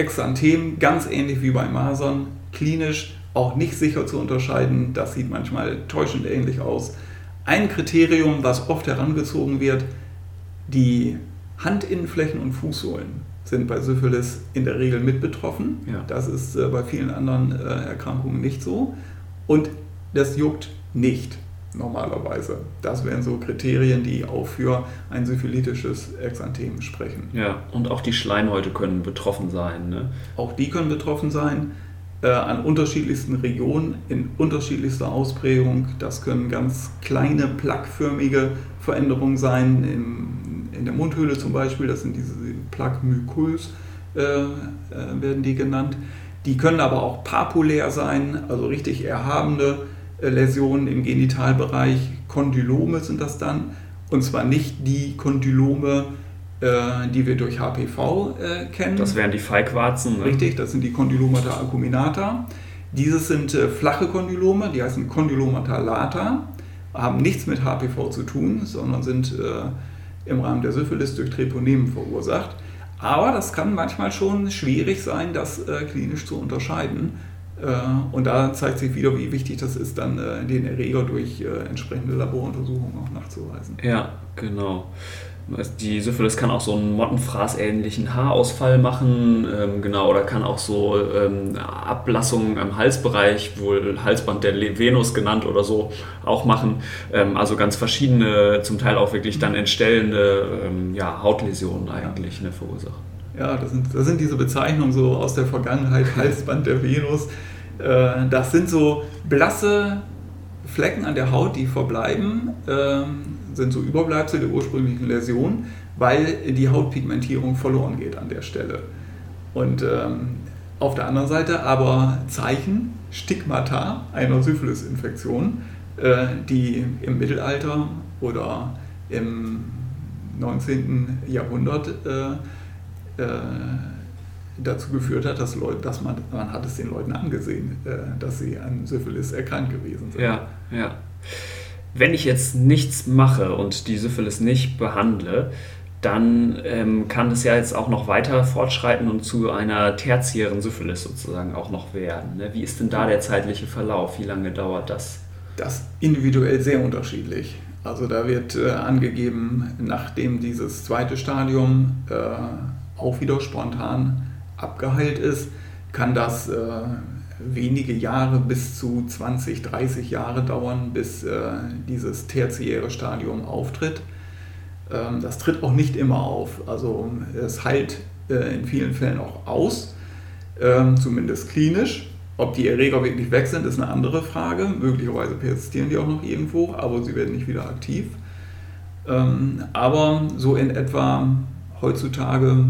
Exanthem, ganz ähnlich wie bei Masern, klinisch auch nicht sicher zu unterscheiden. Das sieht manchmal täuschend ähnlich aus. Ein Kriterium, was oft herangezogen wird, die Handinnenflächen und Fußsohlen sind bei Syphilis in der Regel mit betroffen. Ja. Das ist äh, bei vielen anderen äh, Erkrankungen nicht so. Und das juckt nicht normalerweise. Das wären so Kriterien, die auch für ein syphilitisches Exanthem sprechen. Ja, und auch die Schleimhäute können betroffen sein. Ne? Auch die können betroffen sein, äh, an unterschiedlichsten Regionen, in unterschiedlichster Ausprägung. Das können ganz kleine, plaqueförmige Veränderungen sein, in, in der Mundhöhle zum Beispiel, das sind diese Plaque muqueuse, äh, äh, werden die genannt. Die können aber auch papulär sein, also richtig erhabene Läsionen im Genitalbereich, Kondylome sind das dann. Und zwar nicht die Kondylome, äh, die wir durch HPV äh, kennen. Das wären die Feigwarzen. Ne? Richtig, das sind die Condylomata acuminata. Dieses sind äh, flache Kondylome, die heißen Condylomata lata, haben nichts mit HPV zu tun, sondern sind im Rahmen der Syphilis durch Treponemen verursacht. Aber das kann manchmal schon schwierig sein, das klinisch zu unterscheiden. Äh, und da zeigt sich wieder, wie wichtig das ist, dann äh, den Erreger durch äh, entsprechende Laboruntersuchungen auch nachzuweisen. Ja, genau. Die Syphilis kann auch so einen Mottenfraß-ähnlichen Haarausfall machen, ähm, genau, oder kann auch so ähm, Ablassungen am Halsbereich, wohl Halsband der Venus genannt oder so, auch machen. Ähm, also ganz verschiedene, zum Teil auch wirklich dann entstellende ähm, ja, Hautläsionen eigentlich ne, verursachen. Ja, das sind, das sind diese Bezeichnungen so aus der Vergangenheit, Halsband der Venus. Äh, das sind so blasse Flecken an der Haut, die verbleiben, ähm, sind so Überbleibsel der ursprünglichen Läsion, weil die Hautpigmentierung verloren geht an der Stelle. Und ähm, auf der anderen Seite aber Zeichen, Stigmata einer Syphilis-Infektion, äh, die im Mittelalter oder im 19. Jahrhundert äh, äh, dazu geführt hat, dass, Leute, dass man, man hat es den Leuten angesehen, äh, dass sie an Syphilis erkrankt gewesen sind. Ja, ja. Wenn ich jetzt nichts mache und die Syphilis nicht behandle, dann ähm, kann es ja jetzt auch noch weiter fortschreiten und zu einer tertiären Syphilis sozusagen auch noch werden. Ne? Wie ist denn da der zeitliche Verlauf? Wie lange dauert das? Das individuell sehr unterschiedlich. Also da wird äh, angegeben, nachdem dieses zweite Stadium äh, auch wieder spontan abgeheilt ist, kann das äh, wenige Jahre bis zu 20, 30 Jahre dauern, bis äh, dieses tertiäre Stadium auftritt. Ähm, das tritt auch nicht immer auf. Also es heilt äh, in vielen Fällen auch aus, ähm, zumindest klinisch. Ob die Erreger wirklich weg sind, ist eine andere Frage. Möglicherweise persistieren die auch noch irgendwo, aber sie werden nicht wieder aktiv. Ähm, aber so in etwa heutzutage,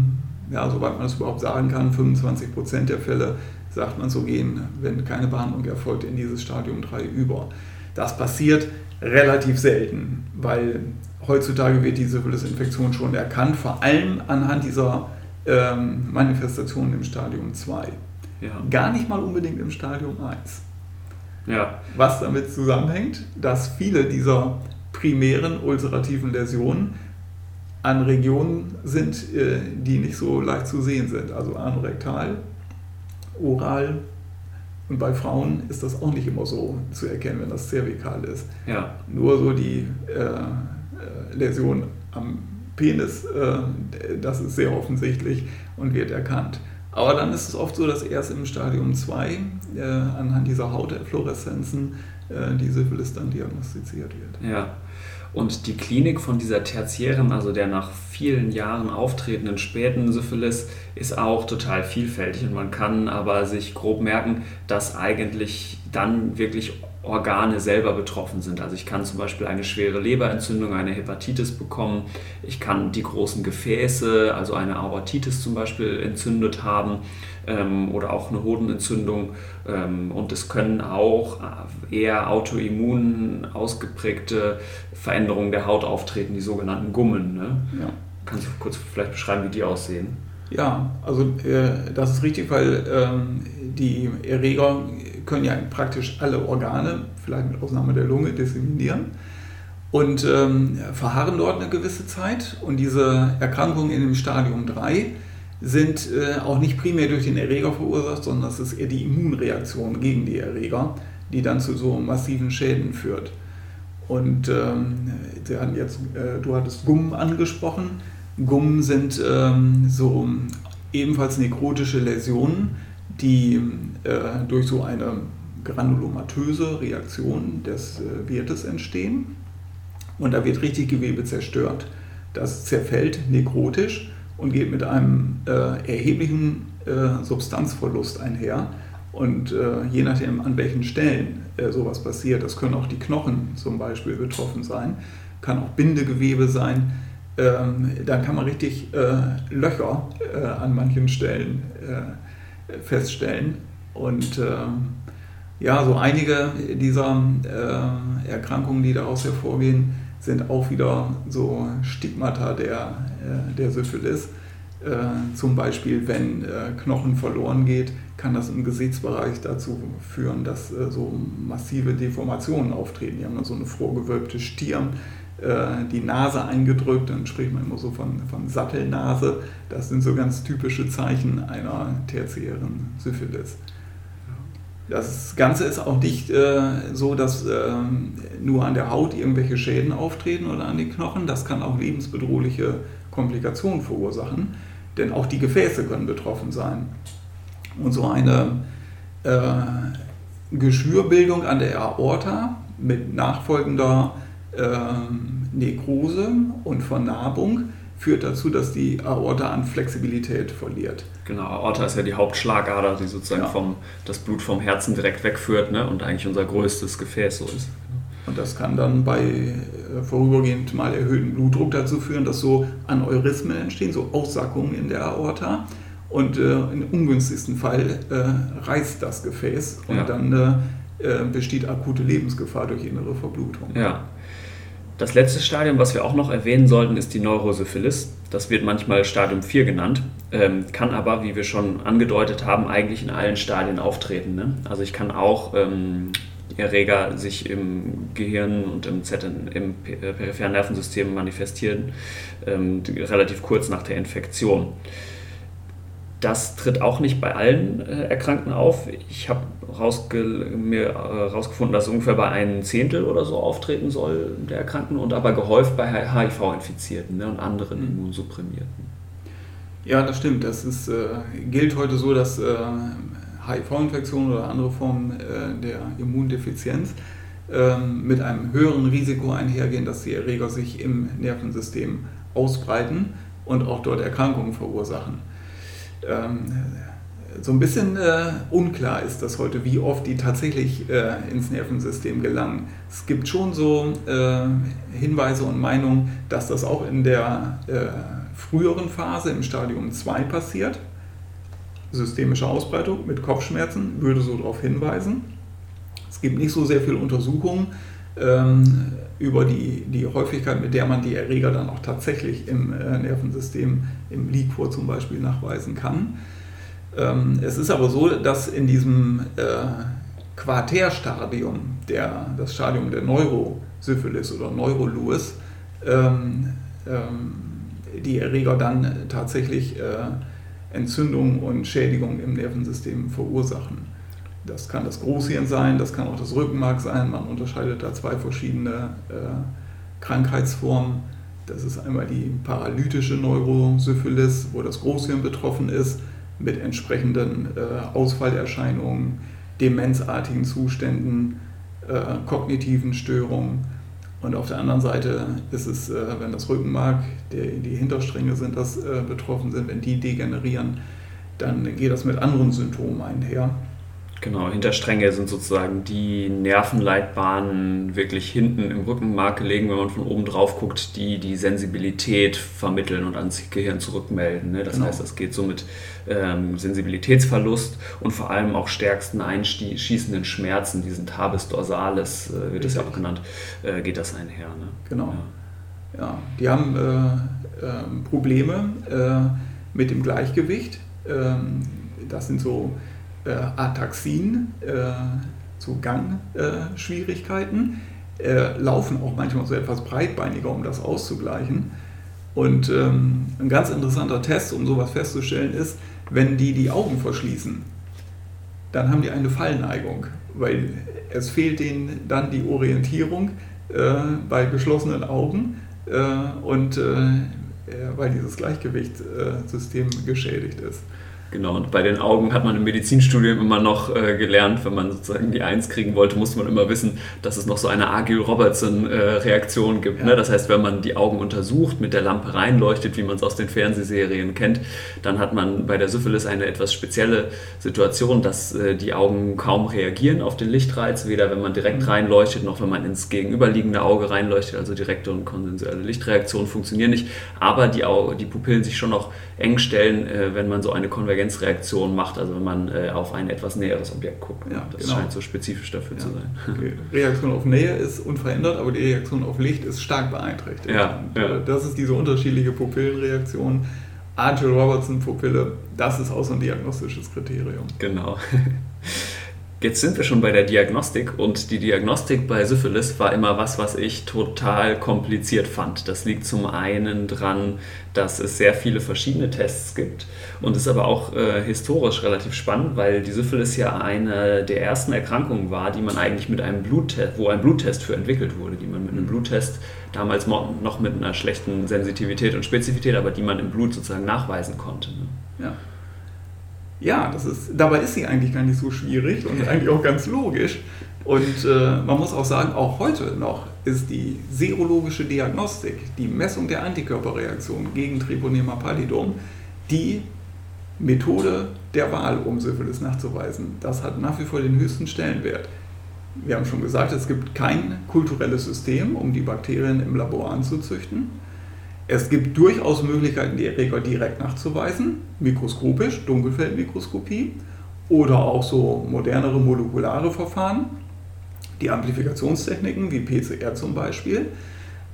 ja, soweit man das überhaupt sagen kann, 25 Prozent der Fälle, sagt man so gehen, wenn keine Behandlung erfolgt, in dieses Stadium 3 über. Das passiert relativ selten, weil heutzutage wird die Syphilis-Infektion schon erkannt, vor allem anhand dieser ähm, Manifestationen im Stadium 2. Ja. Gar nicht mal unbedingt im Stadium 1. Ja. Was damit zusammenhängt, dass viele dieser primären ulcerativen Läsionen an Regionen sind, äh, die nicht so leicht zu sehen sind. Also anorektal, oral und bei Frauen ist das auch nicht immer so zu erkennen, wenn das zervikal ist. Ja. Nur so die äh, äh Läsion am Penis, äh, das ist sehr offensichtlich und wird erkannt. Aber dann ist es oft so, dass erst im Stadium 2 äh, anhand dieser Hauteffloreszenzen äh, die Syphilis dann diagnostiziert wird. Ja. Und die Klinik von dieser tertiären, also der nach vielen Jahren auftretenden späten Syphilis, ist auch total vielfältig. Und man kann aber sich grob merken, dass eigentlich dann wirklich Organe selber betroffen sind. Also ich kann zum Beispiel eine schwere Leberentzündung, eine Hepatitis bekommen. Ich kann die großen Gefäße, also eine Aortitis zum Beispiel, entzündet haben ähm, oder auch eine Hodenentzündung. Ähm, und es können auch eher autoimmun ausgeprägte Veränderungen der Haut auftreten, die sogenannten Gummen. Ne? Ja. Kannst du kurz vielleicht beschreiben, wie die aussehen? Ja, also äh, das ist richtig, weil ähm, die Erreger können ja praktisch alle Organe, vielleicht mit Ausnahme der Lunge, disseminieren und ähm, verharren dort eine gewisse Zeit. Und diese Erkrankungen in dem Stadium 3 sind äh, auch nicht primär durch den Erreger verursacht, sondern das ist eher die Immunreaktion gegen die Erreger, die dann zu so massiven Schäden führt. Und ähm, jetzt, äh, du hattest Gummen angesprochen. Gummen sind ähm, so ebenfalls nekrotische Läsionen, die äh, durch so eine granulomatöse Reaktion des äh, Wirtes entstehen. Und da wird richtig Gewebe zerstört. Das zerfällt nekrotisch und geht mit einem äh, erheblichen äh, Substanzverlust einher. Und äh, je nachdem, an welchen Stellen äh, sowas passiert, das können auch die Knochen zum Beispiel betroffen sein, kann auch Bindegewebe sein, ähm, dann kann man richtig Löcher an manchen Stellen feststellen. Und äh, ja, so einige dieser äh, Erkrankungen, die daraus hervorgehen, sind auch wieder so Stigmata der, äh, der Syphilis. Äh, zum Beispiel, wenn äh, Knochen verloren geht, kann das im Gesichtsbereich dazu führen, dass äh, so massive Deformationen auftreten. Die haben dann so eine vorgewölbte Stirn die Nase eingedrückt, dann spricht man immer so von, von Sattelnase. Das sind so ganz typische Zeichen einer tertiären Syphilis. Das Ganze ist auch nicht äh, so, dass äh, nur an der Haut irgendwelche Schäden auftreten oder an den Knochen. Das kann auch lebensbedrohliche Komplikationen verursachen, denn auch die Gefäße können betroffen sein. Und so eine äh, Geschwürbildung an der Aorta mit nachfolgender ähm, Nekrose und Vernarbung führt dazu, dass die Aorta an Flexibilität verliert. Genau, Aorta ist ja die Hauptschlagader, die sozusagen ja. vom, das Blut vom Herzen direkt wegführt ne? und eigentlich unser größtes Gefäß so ist. Und das kann dann bei äh, vorübergehend mal erhöhtem Blutdruck dazu führen, dass so Aneurysmen entstehen, so Aussackungen in der Aorta. Und äh, im ungünstigsten Fall äh, reißt das Gefäß und ja. dann äh, besteht akute Lebensgefahr durch innere Verblutung. Ja, das letzte Stadium, was wir auch noch erwähnen sollten, ist die Neurosyphilis. Das wird manchmal Stadium 4 genannt, ähm, kann aber, wie wir schon angedeutet haben, eigentlich in allen Stadien auftreten. Ne? Also ich kann auch ähm, Erreger sich im Gehirn und im, ZN, im äh, peripheren Nervensystem manifestieren, ähm, relativ kurz nach der Infektion. Das tritt auch nicht bei allen äh, Erkrankten auf. Ich habe mir herausgefunden, äh, dass ungefähr bei einem Zehntel oder so auftreten soll der Erkrankten und aber gehäuft bei HIV-Infizierten ne, und anderen mhm. Immunsupprimierten. Ja, das stimmt. Das ist, äh, gilt heute so, dass äh, HIV-Infektionen oder andere Formen äh, der Immundefizienz ähm, mit einem höheren Risiko einhergehen, dass die Erreger sich im Nervensystem ausbreiten und auch dort Erkrankungen verursachen. Ähm, so ein bisschen äh, unklar ist das heute, wie oft die tatsächlich äh, ins Nervensystem gelangen. Es gibt schon so äh, Hinweise und Meinungen, dass das auch in der äh, früheren Phase, im Stadium 2 passiert. Systemische Ausbreitung mit Kopfschmerzen würde so darauf hinweisen. Es gibt nicht so sehr viele Untersuchungen ähm, über die, die Häufigkeit, mit der man die Erreger dann auch tatsächlich im äh, Nervensystem, im Liquor zum Beispiel, nachweisen kann. Ähm, es ist aber so, dass in diesem äh, Quartärstadium, der, das Stadium der Neurosyphilis oder Neuroluis, ähm, ähm, die Erreger dann tatsächlich äh, Entzündungen und Schädigungen im Nervensystem verursachen. Das kann das Großhirn sein, das kann auch das Rückenmark sein. Man unterscheidet da zwei verschiedene äh, Krankheitsformen. Das ist einmal die paralytische Neurosyphilis, wo das Großhirn betroffen ist mit entsprechenden äh, Ausfallerscheinungen, demenzartigen Zuständen, äh, kognitiven Störungen. Und auf der anderen Seite ist es, äh, wenn das Rückenmark, die, die Hinterstränge sind, das äh, betroffen sind, wenn die degenerieren, dann geht das mit anderen Symptomen einher. Genau, Hinterstränge sind sozusagen die Nervenleitbahnen wirklich hinten im Rückenmark gelegen, wenn man von oben drauf guckt, die die Sensibilität vermitteln und ans Gehirn zurückmelden. Ne? Das genau. heißt, es geht so mit ähm, Sensibilitätsverlust und vor allem auch stärksten einschießenden Schmerzen, diesen Tabes dorsalis, äh, wird das ja auch genannt, äh, geht das einher. Ne? Genau. Ja. ja. die haben äh, ähm, Probleme äh, mit dem Gleichgewicht. Ähm, das sind so äh, Ataxien, äh, zu Gangschwierigkeiten, äh, laufen auch manchmal so etwas breitbeiniger, um das auszugleichen. Und ähm, ein ganz interessanter Test, um sowas festzustellen, ist, wenn die die Augen verschließen, dann haben die eine Fallneigung, weil es fehlt denen dann die Orientierung äh, bei geschlossenen Augen äh, und äh, weil dieses Gleichgewichtssystem geschädigt ist. Genau, und bei den Augen hat man im Medizinstudium immer noch äh, gelernt, wenn man sozusagen die Eins kriegen wollte, musste man immer wissen, dass es noch so eine Agil-Robertson-Reaktion äh, gibt. Ja. Ne? Das heißt, wenn man die Augen untersucht, mit der Lampe reinleuchtet, wie man es aus den Fernsehserien kennt, dann hat man bei der Syphilis eine etwas spezielle Situation, dass äh, die Augen kaum reagieren auf den Lichtreiz, weder wenn man direkt mhm. reinleuchtet, noch wenn man ins gegenüberliegende Auge reinleuchtet. Also direkte und konsensuelle Lichtreaktionen funktionieren nicht, aber die, Au die Pupillen sich schon noch eng stellen, äh, wenn man so eine Konvergenzreaktion macht, also wenn man äh, auf ein etwas näheres Objekt guckt. Ja, das genau. scheint so spezifisch dafür ja. zu sein. Okay. Reaktion auf Nähe ist unverändert, aber die Reaktion auf Licht ist stark beeinträchtigt. Ja, ja. Äh, das ist diese unterschiedliche Pupillenreaktion. Archie Robertson Pupille, das ist auch so ein diagnostisches Kriterium. Genau. Jetzt sind wir schon bei der Diagnostik und die Diagnostik bei Syphilis war immer was, was ich total kompliziert fand. Das liegt zum einen dran, dass es sehr viele verschiedene Tests gibt und ist aber auch äh, historisch relativ spannend, weil die Syphilis ja eine der ersten Erkrankungen war, die man eigentlich mit einem Bluttest, wo ein Bluttest für entwickelt wurde, die man mit einem Bluttest damals noch mit einer schlechten Sensitivität und Spezifität, aber die man im Blut sozusagen nachweisen konnte. Ne? Ja. Ja, das ist, dabei ist sie eigentlich gar nicht so schwierig und eigentlich auch ganz logisch. Und äh, man muss auch sagen, auch heute noch ist die serologische Diagnostik, die Messung der Antikörperreaktion gegen Treponema pallidum, die Methode der Wahl, um Syphilis nachzuweisen. Das hat nach wie vor den höchsten Stellenwert. Wir haben schon gesagt, es gibt kein kulturelles System, um die Bakterien im Labor anzuzüchten. Es gibt durchaus Möglichkeiten, die Erreger direkt nachzuweisen, mikroskopisch, Dunkelfeldmikroskopie oder auch so modernere molekulare Verfahren, die Amplifikationstechniken wie PCR zum Beispiel.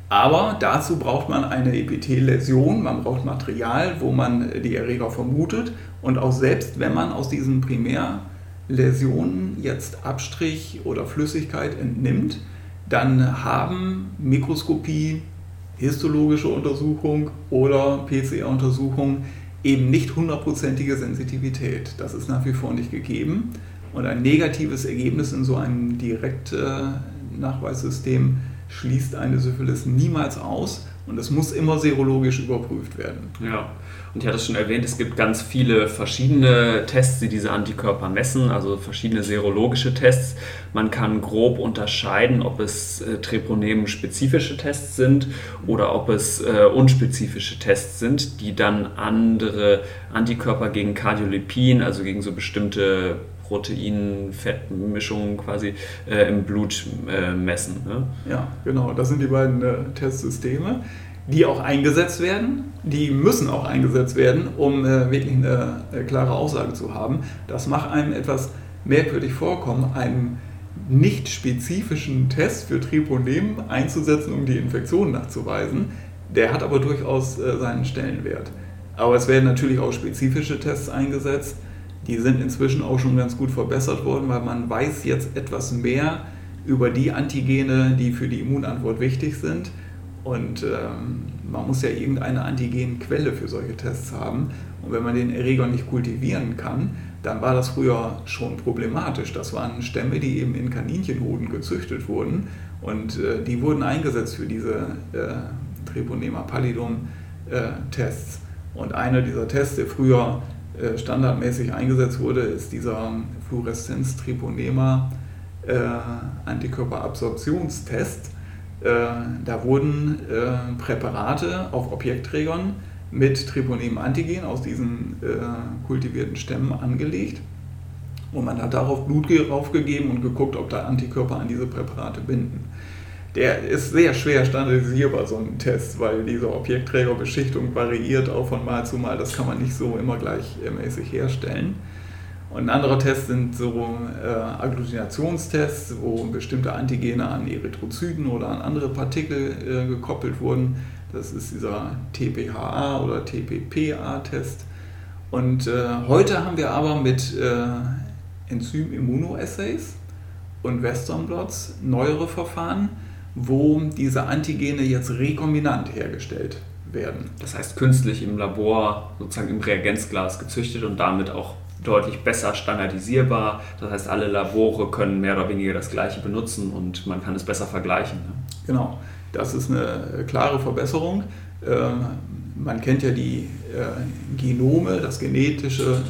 Aber dazu braucht man eine Epithelläsion, man braucht Material, wo man die Erreger vermutet. Und auch selbst wenn man aus diesen Primärläsionen jetzt Abstrich oder Flüssigkeit entnimmt, dann haben Mikroskopie, histologische Untersuchung oder PCR-Untersuchung eben nicht hundertprozentige Sensitivität. Das ist nach wie vor nicht gegeben. Und ein negatives Ergebnis in so einem Direktnachweissystem schließt eine Syphilis niemals aus. Und es muss immer serologisch überprüft werden. Ja, und ich hatte es schon erwähnt, es gibt ganz viele verschiedene Tests, die diese Antikörper messen, also verschiedene serologische Tests. Man kann grob unterscheiden, ob es äh, Treponemen-spezifische Tests sind oder ob es äh, unspezifische Tests sind, die dann andere Antikörper gegen Kardiolipin, also gegen so bestimmte Protein-Fettmischungen quasi äh, im Blut äh, messen. Ne? Ja, genau. Das sind die beiden äh, Testsysteme, die auch eingesetzt werden. Die müssen auch eingesetzt werden, um äh, wirklich eine äh, klare Aussage zu haben. Das macht einem etwas merkwürdig vorkommen, einen nicht spezifischen Test für Triponemen einzusetzen, um die Infektion nachzuweisen. Der hat aber durchaus äh, seinen Stellenwert. Aber es werden natürlich auch spezifische Tests eingesetzt die sind inzwischen auch schon ganz gut verbessert worden, weil man weiß jetzt etwas mehr über die Antigene, die für die Immunantwort wichtig sind. Und ähm, man muss ja irgendeine Antigenquelle für solche Tests haben. Und wenn man den Erreger nicht kultivieren kann, dann war das früher schon problematisch. Das waren Stämme, die eben in Kaninchenhoden gezüchtet wurden und äh, die wurden eingesetzt für diese äh, Treponema pallidum äh. Und einer dieser Tests, der früher äh, standardmäßig eingesetzt wurde, ist dieser Fluoreszenz-Triponema äh, Antikörperabsorptionstest. Äh, da wurden äh, Präparate auf Objektträgern mit Triponem-Antigen aus diesen äh, kultivierten Stämmen angelegt. Und man hat darauf Blut draufgegeben und geguckt, ob da Antikörper an diese Präparate binden der ist sehr schwer standardisierbar, so ein Test, weil diese Objektträgerbeschichtung variiert auch von Mal zu Mal. Das kann man nicht so immer gleichmäßig herstellen. Und ein anderer Test sind so äh, Agglutinationstests, wo bestimmte Antigene an Erythrozyten oder an andere Partikel äh, gekoppelt wurden. Das ist dieser TPHA oder TPPA-Test. Und äh, heute haben wir aber mit äh, Enzym-Immunoassays und Western Blots neuere Verfahren, wo diese Antigene jetzt rekombinant hergestellt werden. Das heißt künstlich im Labor, sozusagen im Reagenzglas gezüchtet und damit auch deutlich besser standardisierbar. Das heißt, alle Labore können mehr oder weniger das gleiche benutzen und man kann es besser vergleichen. Ne? Genau, das ist eine klare Verbesserung. Ähm, man kennt ja die äh, Genome, das genetische,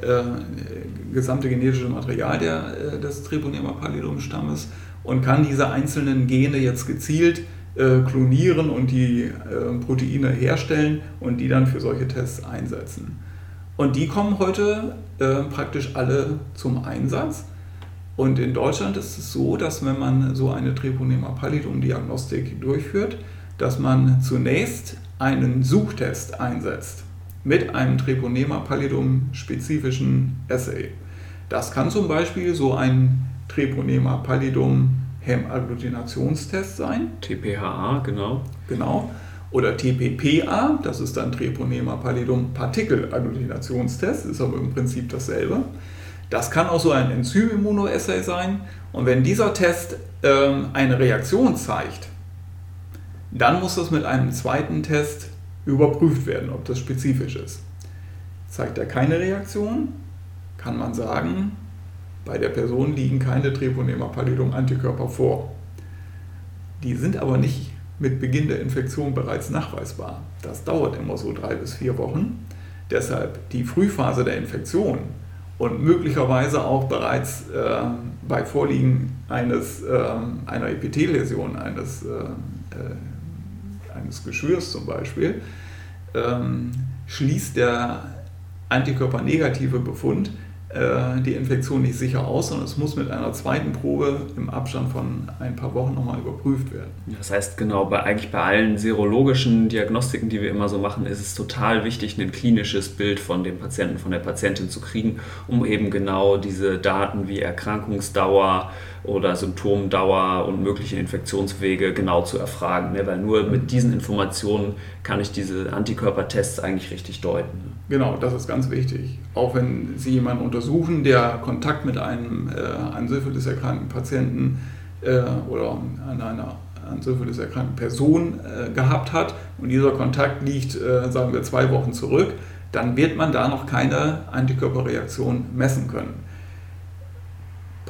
äh, gesamte genetische Material der, äh, des Treponema pallidum Stammes und kann diese einzelnen Gene jetzt gezielt klonieren und die Proteine herstellen und die dann für solche Tests einsetzen. Und die kommen heute äh, praktisch alle zum Einsatz. Und in Deutschland ist es so, dass wenn man so eine Treponema pallidum Diagnostik durchführt, dass man zunächst einen Suchtest einsetzt mit einem Treponema pallidum spezifischen Assay. Das kann zum Beispiel so ein Treponema pallidum HemagglutinationsTest sein. TPHA, genau. Genau. Oder TPPA, das ist dann Treponema pallidum PartikelagglutinationsTest, ist aber im Prinzip dasselbe. Das kann auch so ein Enzymimmunoassay sein. Und wenn dieser Test ähm, eine Reaktion zeigt, dann muss das mit einem zweiten Test überprüft werden, ob das spezifisch ist. Zeigt er keine Reaktion, kann man sagen, bei der Person liegen keine Treponema pallidum Antikörper vor. Die sind aber nicht mit Beginn der Infektion bereits nachweisbar. Das dauert immer so drei bis vier Wochen. Deshalb die Frühphase der Infektion und möglicherweise auch bereits äh, bei Vorliegen eines, äh, einer Epithelläsion, eines, äh, äh eines Geschwürs zum Beispiel, ähm, schließt der antikörpernegative Befund äh, die Infektion nicht sicher aus, sondern es muss mit einer zweiten Probe im Abstand von ein paar Wochen nochmal überprüft werden. Das heißt, genau, bei, eigentlich bei allen serologischen Diagnostiken, die wir immer so machen, ist es total wichtig, ein klinisches Bild von dem Patienten, von der Patientin zu kriegen, um eben genau diese Daten wie Erkrankungsdauer, oder Symptomdauer und mögliche Infektionswege genau zu erfragen. Ne? Weil nur mit diesen Informationen kann ich diese Antikörpertests eigentlich richtig deuten. Ne? Genau, das ist ganz wichtig. Auch wenn Sie jemanden untersuchen, der Kontakt mit einem äh, an Syphilis erkrankten Patienten äh, oder an einer an Syphilis erkrankten Person äh, gehabt hat und dieser Kontakt liegt, äh, sagen wir, zwei Wochen zurück, dann wird man da noch keine Antikörperreaktion messen können.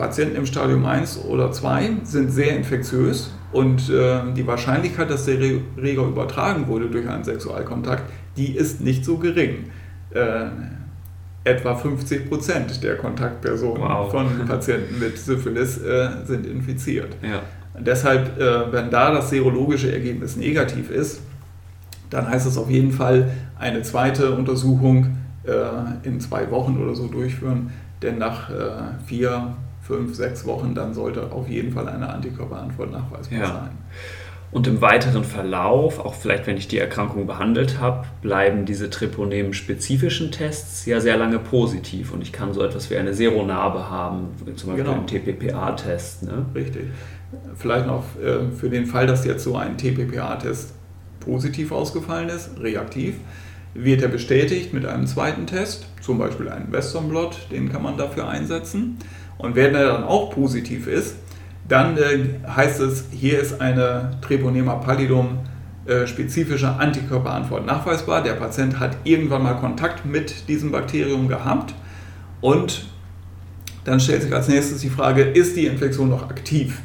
Patienten im Stadium 1 oder 2 sind sehr infektiös und äh, die Wahrscheinlichkeit, dass der Erreger übertragen wurde durch einen Sexualkontakt, die ist nicht so gering. Äh, etwa 50 Prozent der Kontaktpersonen wow. von Patienten mit Syphilis äh, sind infiziert. Ja. Deshalb, äh, wenn da das serologische Ergebnis negativ ist, dann heißt es auf jeden Fall eine zweite Untersuchung äh, in zwei Wochen oder so durchführen, denn nach äh, vier, fünf, sechs Wochen dann sollte auf jeden Fall eine Antikörperantwort nachweisbar ja. sein. Und im weiteren Verlauf, auch vielleicht wenn ich die Erkrankung behandelt habe, bleiben diese Treponemen-spezifischen Tests ja sehr lange positiv. Und ich kann so etwas wie eine Seronarbe haben, zum Beispiel genau. einen TPPA-Test. Ne? Richtig. Vielleicht noch äh, für den Fall, dass jetzt so ein TPPA-Test positiv ausgefallen ist, reaktiv, wird er bestätigt mit einem zweiten Test, zum Beispiel einen Western Blot, den kann man dafür einsetzen. Und wenn er dann auch positiv ist, dann äh, heißt es, hier ist eine Treponema pallidum äh, spezifische Antikörperantwort nachweisbar. Der Patient hat irgendwann mal Kontakt mit diesem Bakterium gehabt und dann stellt sich als nächstes die Frage, ist die Infektion noch aktiv?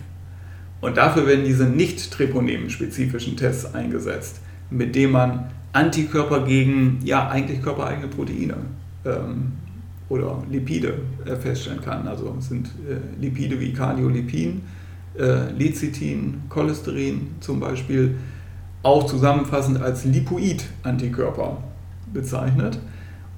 Und dafür werden diese nicht treponemen-spezifischen Tests eingesetzt, mit denen man Antikörper gegen, ja, eigentlich körpereigene Proteine ähm, oder Lipide äh, feststellen kann. Also sind äh, Lipide wie Cardiolipin, äh, Lecithin, Cholesterin zum Beispiel, auch zusammenfassend als Lipoid-Antikörper bezeichnet.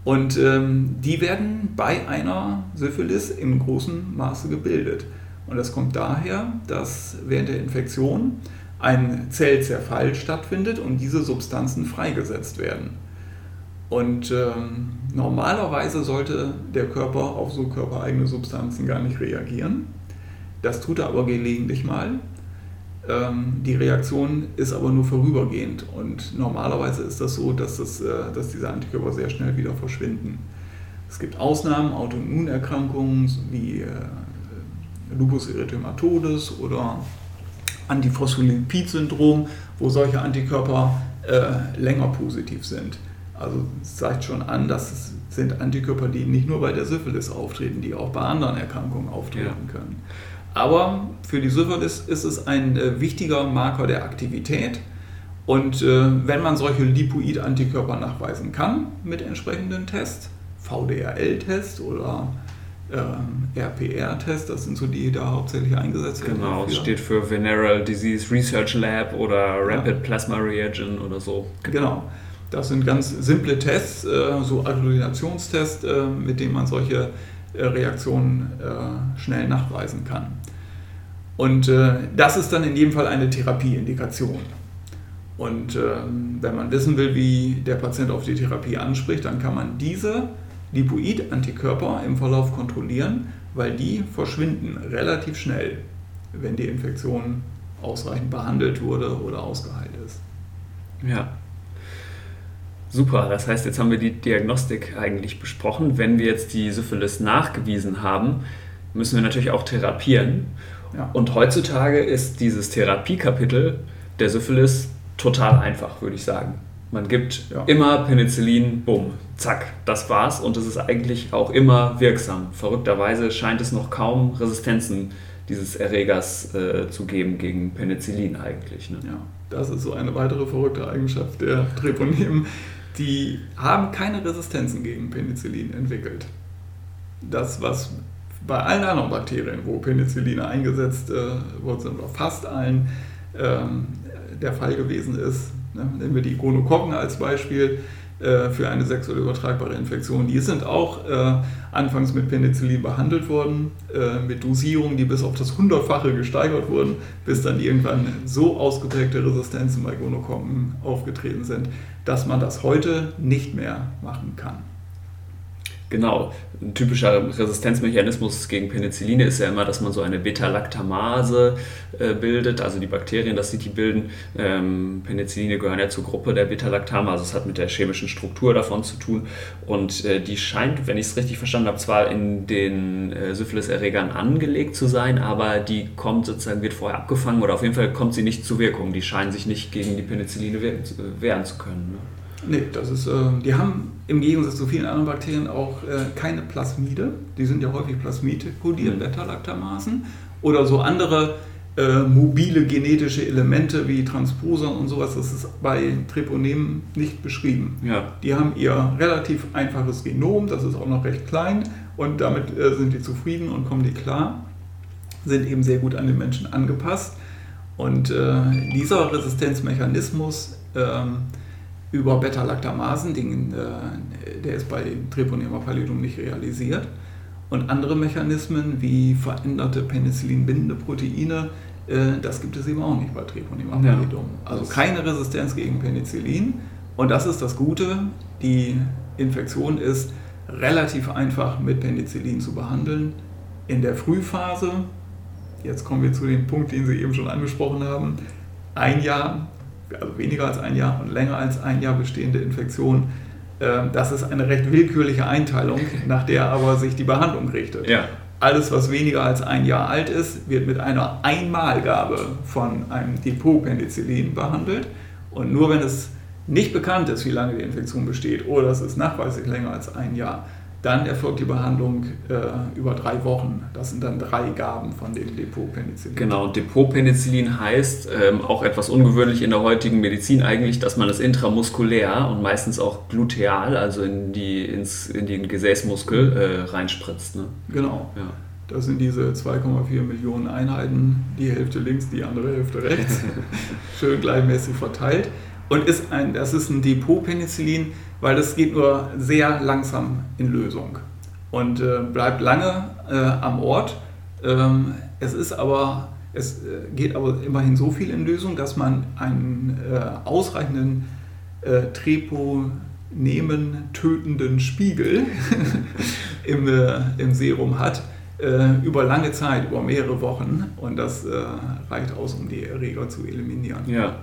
Und ähm, die werden bei einer Syphilis im großen Maße gebildet. Und das kommt daher, dass während der Infektion ein Zellzerfall stattfindet und diese Substanzen freigesetzt werden. Und ähm, normalerweise sollte der Körper auf so körpereigene Substanzen gar nicht reagieren. Das tut er aber gelegentlich mal. Ähm, die Reaktion ist aber nur vorübergehend und normalerweise ist das so, dass, das, äh, dass diese Antikörper sehr schnell wieder verschwinden. Es gibt Ausnahmen, Autoimmunerkrankungen wie äh, Lupus erythematodes oder Antiphospholipid-Syndrom, wo solche Antikörper äh, länger positiv sind. Also es zeigt schon an, dass es sind Antikörper, die nicht nur bei der Syphilis auftreten, die auch bei anderen Erkrankungen auftreten ja. können. Aber für die Syphilis ist es ein äh, wichtiger Marker der Aktivität. Und äh, wenn man solche Lipoid-Antikörper nachweisen kann mit entsprechenden Tests, VDRL-Test oder ähm, RPR-Test, das sind so die, die da hauptsächlich eingesetzt werden. Genau, es steht für Venereal Disease Research Lab oder Rapid ja. Plasma Reagent oder so. Genau. Das sind ganz simple Tests, äh, so Agglutinationstests, äh, mit denen man solche äh, Reaktionen schnell nachweisen kann. Und das ist dann in jedem Fall eine Therapieindikation. Und ähm, wenn man wissen will, wie der Patient auf die Therapie anspricht, dann kann man diese Lipoid-Antikörper im Verlauf kontrollieren, weil die verschwinden relativ schnell, wenn die Infektion ausreichend behandelt wurde oder ausgeheilt ist. Ja. Super, das heißt, jetzt haben wir die Diagnostik eigentlich besprochen. Wenn wir jetzt die Syphilis nachgewiesen haben, müssen wir natürlich auch therapieren. Ja. Und heutzutage ist dieses Therapiekapitel der Syphilis total einfach, würde ich sagen. Man gibt ja. immer Penicillin, bumm, zack, das war's und es ist eigentlich auch immer wirksam. Verrückterweise scheint es noch kaum Resistenzen dieses Erregers äh, zu geben gegen Penicillin eigentlich. Ne? Ja, das ist so eine weitere verrückte Eigenschaft der Treponemen. Die haben keine Resistenzen gegen Penicillin entwickelt. Das, was bei allen anderen Bakterien, wo Penicilline eingesetzt äh, worden sind, oder fast allen, ähm, der Fall gewesen ist, Ne? Nehmen wir die Gonokokken als Beispiel für eine sexuell übertragbare Infektion. Die sind auch äh, anfangs mit Penicillin behandelt worden, äh, mit Dosierungen, die bis auf das Hundertfache gesteigert wurden, bis dann irgendwann so ausgeprägte Resistenzen bei Gonokokken aufgetreten sind, dass man das heute nicht mehr machen kann. Genau, ein typischer Resistenzmechanismus gegen Penicilline ist ja immer, dass man so eine Beta-Lactamase äh, bildet, also die Bakterien, dass sie die bilden. Ähm, Penicilline gehören ja zur Gruppe der Beta-Lactamase, das hat mit der chemischen Struktur davon zu tun und äh, die scheint, wenn ich es richtig verstanden habe, zwar in den äh, Syphilis-Erregern angelegt zu sein, aber die kommt sozusagen, wird vorher abgefangen oder auf jeden Fall kommt sie nicht zur Wirkung. Die scheinen sich nicht gegen die Penicilline wehren, wehren zu können. Ne? Nee, das ist, äh, die haben im Gegensatz zu vielen anderen Bakterien auch äh, keine Plasmide. Die sind ja häufig plasmid-kodiert, mhm. Beta-Lactamasen. Oder so andere äh, mobile genetische Elemente wie Transposer und sowas. Das ist bei Treponemen nicht beschrieben. Ja. Die haben ihr relativ einfaches Genom, das ist auch noch recht klein und damit äh, sind die zufrieden und kommen die klar. Sind eben sehr gut an den Menschen angepasst. Und äh, dieser Resistenzmechanismus ähm, über Beta-Lactamasen, der ist bei Treponema pallidum nicht realisiert. Und andere Mechanismen wie veränderte Penicillin-bindende Proteine, äh, das gibt es eben auch nicht bei Treponema pallidum. Ja. Also keine Resistenz gegen Penicillin. Und das ist das Gute. Die Infektion ist relativ einfach mit Penicillin zu behandeln. In der Frühphase, jetzt kommen wir zu dem Punkt, den Sie eben schon angesprochen haben, ein Jahr also weniger als ein Jahr und länger als ein Jahr bestehende Infektion, ähm, das ist eine recht willkürliche Einteilung, nach der aber sich die Behandlung richtet. Ja. Alles, was weniger als ein Jahr alt ist, wird mit einer Einmalgabe von einem Depot-Penicillin behandelt. Und nur wenn es nicht bekannt ist, wie lange die Infektion besteht, oder es ist nachweislich länger als ein Jahr, dann erfolgt die Behandlung äh, über drei Wochen. Das sind dann drei Gaben von dem Depot-Penicillin. Genau, Depot-Penicillin heißt ähm, auch etwas ungewöhnlich in der heutigen Medizin eigentlich, dass man es intramuskulär und meistens auch gluteal, also in, die, ins, in den Gesäßmuskel, äh, reinspritzt. Ne? Genau. Ja. Das sind diese 2,4 Millionen Einheiten, die Hälfte links, die andere Hälfte rechts, schön gleichmäßig verteilt. Und ist ein, das ist ein Depot-Penicillin, weil das geht nur sehr langsam in Lösung und äh, bleibt lange äh, am Ort. Ähm, es ist aber, es äh, geht aber immerhin so viel in Lösung, dass man einen äh, ausreichenden äh, Treponemen tötenden Spiegel im, äh, im Serum hat über lange Zeit, über mehrere Wochen und das reicht aus, um die Erreger zu eliminieren. Ja.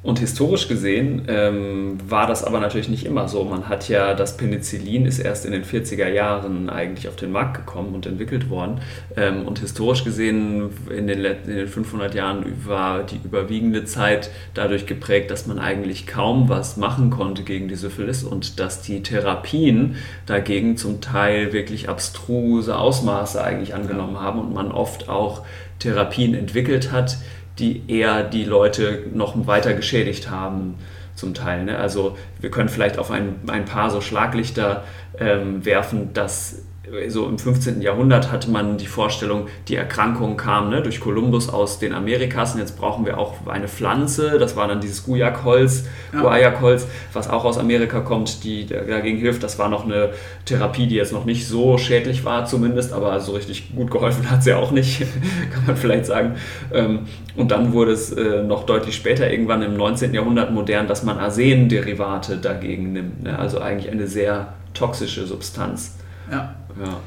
Und historisch gesehen ähm, war das aber natürlich nicht immer so. Man hat ja, das Penicillin ist erst in den 40er Jahren eigentlich auf den Markt gekommen und entwickelt worden. Ähm, und historisch gesehen in den, in den 500 Jahren war die überwiegende Zeit dadurch geprägt, dass man eigentlich kaum was machen konnte gegen die Syphilis und dass die Therapien dagegen zum Teil wirklich abstruse Ausmaße eigentlich angenommen haben und man oft auch Therapien entwickelt hat, die eher die Leute noch weiter geschädigt haben zum Teil. Ne? Also wir können vielleicht auf ein, ein paar so Schlaglichter ähm, werfen, dass so im 15. Jahrhundert hatte man die Vorstellung, die Erkrankung kam ne, durch Kolumbus aus den Amerikas und jetzt brauchen wir auch eine Pflanze, das war dann dieses Guayakholz, ja. Guayakholz, was auch aus Amerika kommt, die dagegen hilft. Das war noch eine Therapie, die jetzt noch nicht so schädlich war zumindest, aber so richtig gut geholfen hat sie auch nicht, kann man vielleicht sagen. Ähm, und dann wurde es äh, noch deutlich später, irgendwann im 19. Jahrhundert modern, dass man Arsenderivate dagegen nimmt, ne? also eigentlich eine sehr toxische Substanz. Ja. Ja.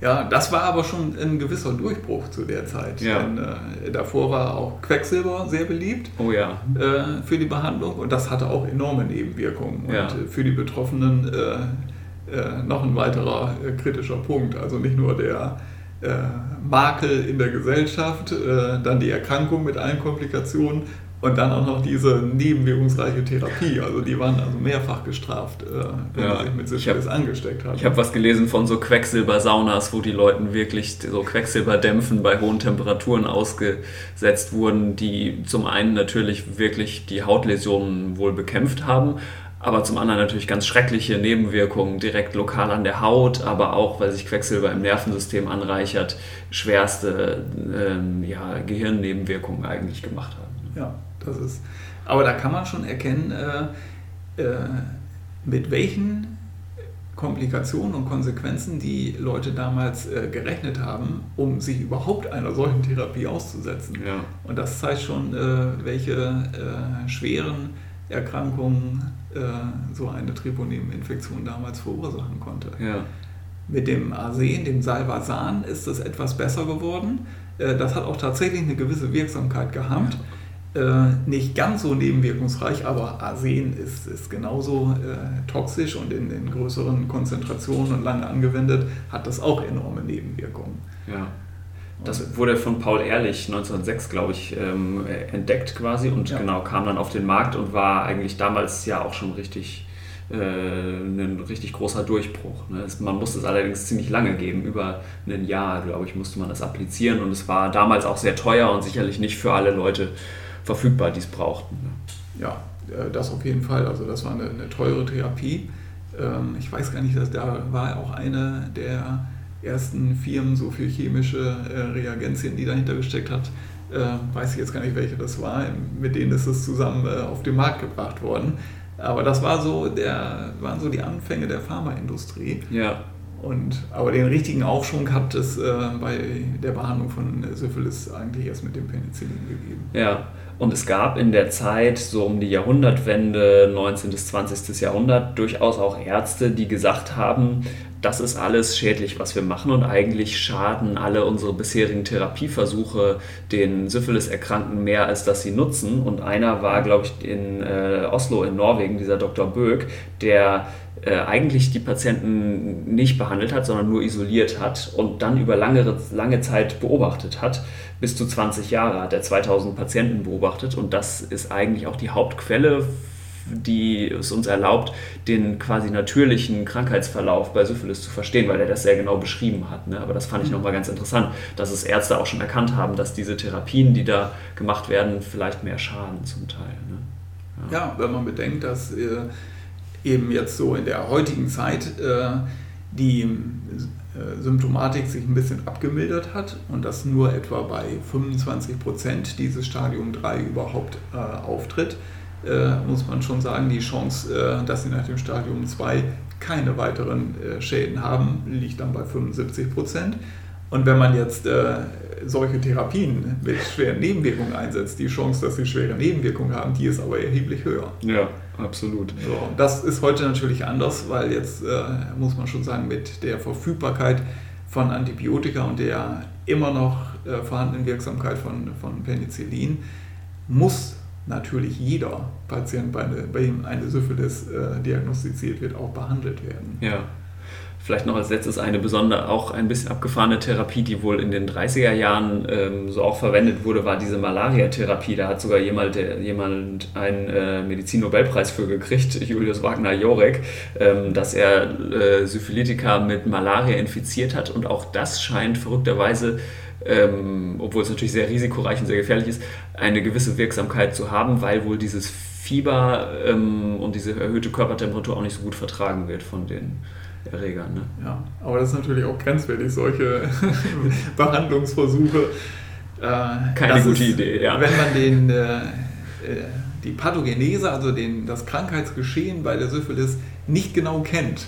Ja, das war aber schon ein gewisser Durchbruch zu der Zeit. Ja. Denn äh, davor war auch Quecksilber sehr beliebt oh ja. äh, für die Behandlung und das hatte auch enorme Nebenwirkungen. Ja. Und äh, für die Betroffenen äh, äh, noch ein weiterer äh, kritischer Punkt. Also nicht nur der Makel in der Gesellschaft, dann die Erkrankung mit allen Komplikationen, und dann auch noch diese nebenwirkungsreiche Therapie. Also die waren also mehrfach gestraft, äh, wenn ja, sie sich mit Syphilis angesteckt haben. Ich habe was gelesen von so Quecksilbersaunas, wo die Leuten wirklich so Quecksilberdämpfen bei hohen Temperaturen ausgesetzt wurden, die zum einen natürlich wirklich die Hautläsionen wohl bekämpft haben, aber zum anderen natürlich ganz schreckliche Nebenwirkungen direkt lokal an der Haut, aber auch, weil sich Quecksilber im Nervensystem anreichert, schwerste ähm, ja, Gehirnnebenwirkungen eigentlich gemacht haben. Ja. Das ist, aber da kann man schon erkennen, äh, äh, mit welchen Komplikationen und Konsequenzen die Leute damals äh, gerechnet haben, um sich überhaupt einer solchen Therapie auszusetzen. Ja. Und das zeigt schon, äh, welche äh, schweren Erkrankungen äh, so eine Treponemeninfektion damals verursachen konnte. Ja. Mit dem Arsen, dem Salvasan, ist es etwas besser geworden. das hat auch tatsächlich eine gewisse Wirksamkeit gehabt. Ja nicht ganz so nebenwirkungsreich, aber Arsen ist, ist genauso äh, toxisch und in, in größeren Konzentrationen und lange angewendet hat das auch enorme Nebenwirkungen. Ja. Das wurde von Paul Ehrlich 1906, glaube ich, ähm, entdeckt quasi und ja. genau kam dann auf den Markt und war eigentlich damals ja auch schon richtig äh, ein richtig großer Durchbruch. Ne? Man musste es allerdings ziemlich lange geben, über ein Jahr, glaube ich, musste man das applizieren und es war damals auch sehr teuer und sicherlich nicht für alle Leute verfügbar, die es brauchten. Ne? Ja, äh, das auf jeden Fall. Also das war eine, eine teure Therapie. Ähm, ich weiß gar nicht, dass da war auch eine der ersten Firmen so viel chemische äh, Reagenzien, die dahinter gesteckt hat. Weiß ich jetzt gar nicht, welche das war. Mit denen ist es zusammen auf den Markt gebracht worden. Aber das war so der, waren so die Anfänge der Pharmaindustrie. Ja. Und, aber den richtigen Aufschwung hat es äh, bei der Behandlung von Syphilis eigentlich erst mit dem Penicillin gegeben. Ja, und es gab in der Zeit, so um die Jahrhundertwende, 19. bis 20. Jahrhundert, durchaus auch Ärzte, die gesagt haben, das ist alles schädlich, was wir machen und eigentlich schaden alle unsere bisherigen Therapieversuche den Syphilis-Erkrankten mehr, als dass sie nutzen. Und einer war, glaube ich, in äh, Oslo in Norwegen, dieser Dr. Böck, der äh, eigentlich die Patienten nicht behandelt hat, sondern nur isoliert hat und dann über lange, lange Zeit beobachtet hat. Bis zu 20 Jahre hat er 2000 Patienten beobachtet und das ist eigentlich auch die Hauptquelle die es uns erlaubt, den quasi natürlichen Krankheitsverlauf bei Syphilis zu verstehen, weil er das sehr genau beschrieben hat. Ne? Aber das fand ich mhm. nochmal ganz interessant, dass es Ärzte auch schon erkannt haben, dass diese Therapien, die da gemacht werden, vielleicht mehr schaden zum Teil. Ne? Ja. ja. wenn man bedenkt, dass äh, eben jetzt so in der heutigen Zeit äh, die äh, Symptomatik sich ein bisschen abgemildert hat und dass nur etwa bei 25 Prozent dieses Stadium 3 überhaupt äh, auftritt, muss man schon sagen, die Chance, dass sie nach dem Stadium 2 keine weiteren Schäden haben, liegt dann bei 75 Prozent. Und wenn man jetzt äh, solche Therapien mit schweren Nebenwirkungen einsetzt, die Chance, dass sie schwere Nebenwirkungen haben, die ist aber erheblich höher. Ja, absolut. So, das ist heute natürlich anders, weil jetzt äh, muss man schon sagen, mit der Verfügbarkeit von Antibiotika und der immer noch äh, vorhandenen Wirksamkeit von, von Penicillin muss natürlich jeder Patient, bei, eine, bei dem eine Syphilis äh, diagnostiziert wird, auch behandelt werden. Ja. Vielleicht noch als letztes eine besondere, auch ein bisschen abgefahrene Therapie, die wohl in den 30er Jahren ähm, so auch verwendet wurde, war diese Malaria-Therapie. Da hat sogar jemand, der, jemand einen äh, Medizin-Nobelpreis für gekriegt, Julius Wagner-Jorek, ähm, dass er äh, Syphilitika mit Malaria infiziert hat. Und auch das scheint verrückterweise ähm, obwohl es natürlich sehr risikoreich und sehr gefährlich ist, eine gewisse Wirksamkeit zu haben, weil wohl dieses Fieber ähm, und diese erhöhte Körpertemperatur auch nicht so gut vertragen wird von den Erregern. Ne? Ja, aber das ist natürlich auch grenzwertig, solche Behandlungsversuche. Äh, Keine gute ist, Idee, ja. Wenn man den, äh, äh, die Pathogenese, also den, das Krankheitsgeschehen bei der Syphilis nicht genau kennt,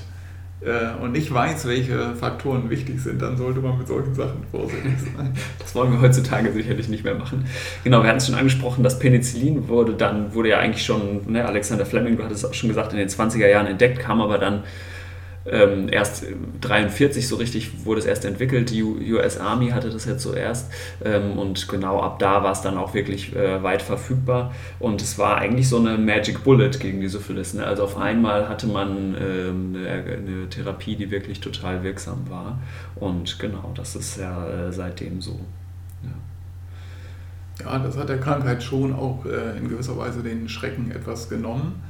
äh, und nicht weiß, welche Faktoren wichtig sind, dann sollte man mit solchen Sachen vorsichtig sein. Das wollen wir heutzutage sicherlich nicht mehr machen. Genau, wir hatten es schon angesprochen, das Penicillin wurde dann, wurde ja eigentlich schon, ne, Alexander Fleming, du hattest es auch schon gesagt, in den 20er Jahren entdeckt, kam aber dann ähm, erst 43 so richtig wurde es erst entwickelt. Die US Army hatte das jetzt zuerst ähm, und genau ab da war es dann auch wirklich äh, weit verfügbar und es war eigentlich so eine Magic Bullet gegen die Syphilis. Ne? Also auf einmal hatte man ähm, eine, eine, Therapie, die wirklich total wirksam war und genau, das ist ja äh, seitdem so. Ja. ja. das hat der Krankheit schon auch äh, in gewisser Weise den Schrecken etwas genommen.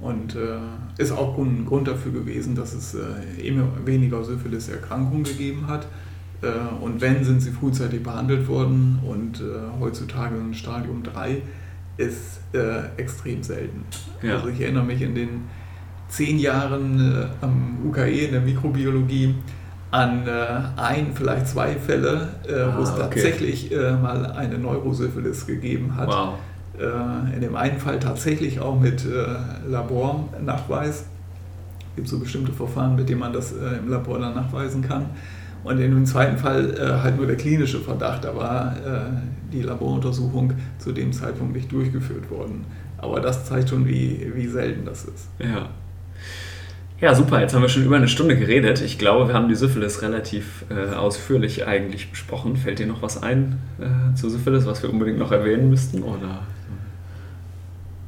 Und äh, ist auch ein Grund dafür gewesen, dass es äh, immer weniger Syphilis-Erkrankungen gegeben hat. Äh, und wenn, sind sie frühzeitig behandelt worden. Und äh, heutzutage ein Stadium 3 ist äh, extrem selten. Ja. Also ich erinnere mich in den zehn Jahren äh, am UKE in der Mikrobiologie an ein, vielleicht zwei Fälle, ah, wo es tatsächlich okay. mal eine Neurosyphilis gegeben hat. Wow in dem einen Fall tatsächlich auch mit äh, Labornachweis. Es gibt so bestimmte Verfahren, mit denen man das äh, im Labor dann nachweisen kann. Und in dem zweiten Fall halt nur der klinische Verdacht, da war die Laboruntersuchung zu dem Zeitpunkt nicht durchgeführt worden. Aber das zeigt schon, wie, wie selten das ist. Ja. Ja, super. Jetzt haben wir schon über eine Stunde geredet. Ich glaube, wir haben die Syphilis relativ äh, ausführlich eigentlich besprochen. Fällt dir noch was ein äh, zu Syphilis, was wir unbedingt noch erwähnen müssten? Oder?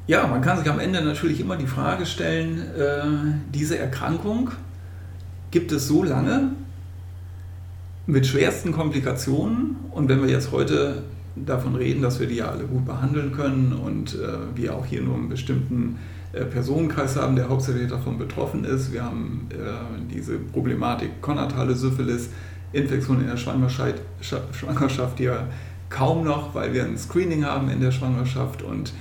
Ja, man kann sich am Ende natürlich immer die Frage stellen, äh, diese Erkrankung gibt es so lange mit schwersten Komplikationen. Und wenn wir jetzt heute davon reden, dass wir die ja alle gut behandeln können und äh, wir auch hier nur einen bestimmten äh, Personenkreis haben, der hauptsächlich davon betroffen ist. Wir haben äh, diese Problematik konatale Syphilis, Infektion in der Schwangerschaft, Schwangerschaft ja kaum noch, weil wir ein Screening haben in der Schwangerschaft und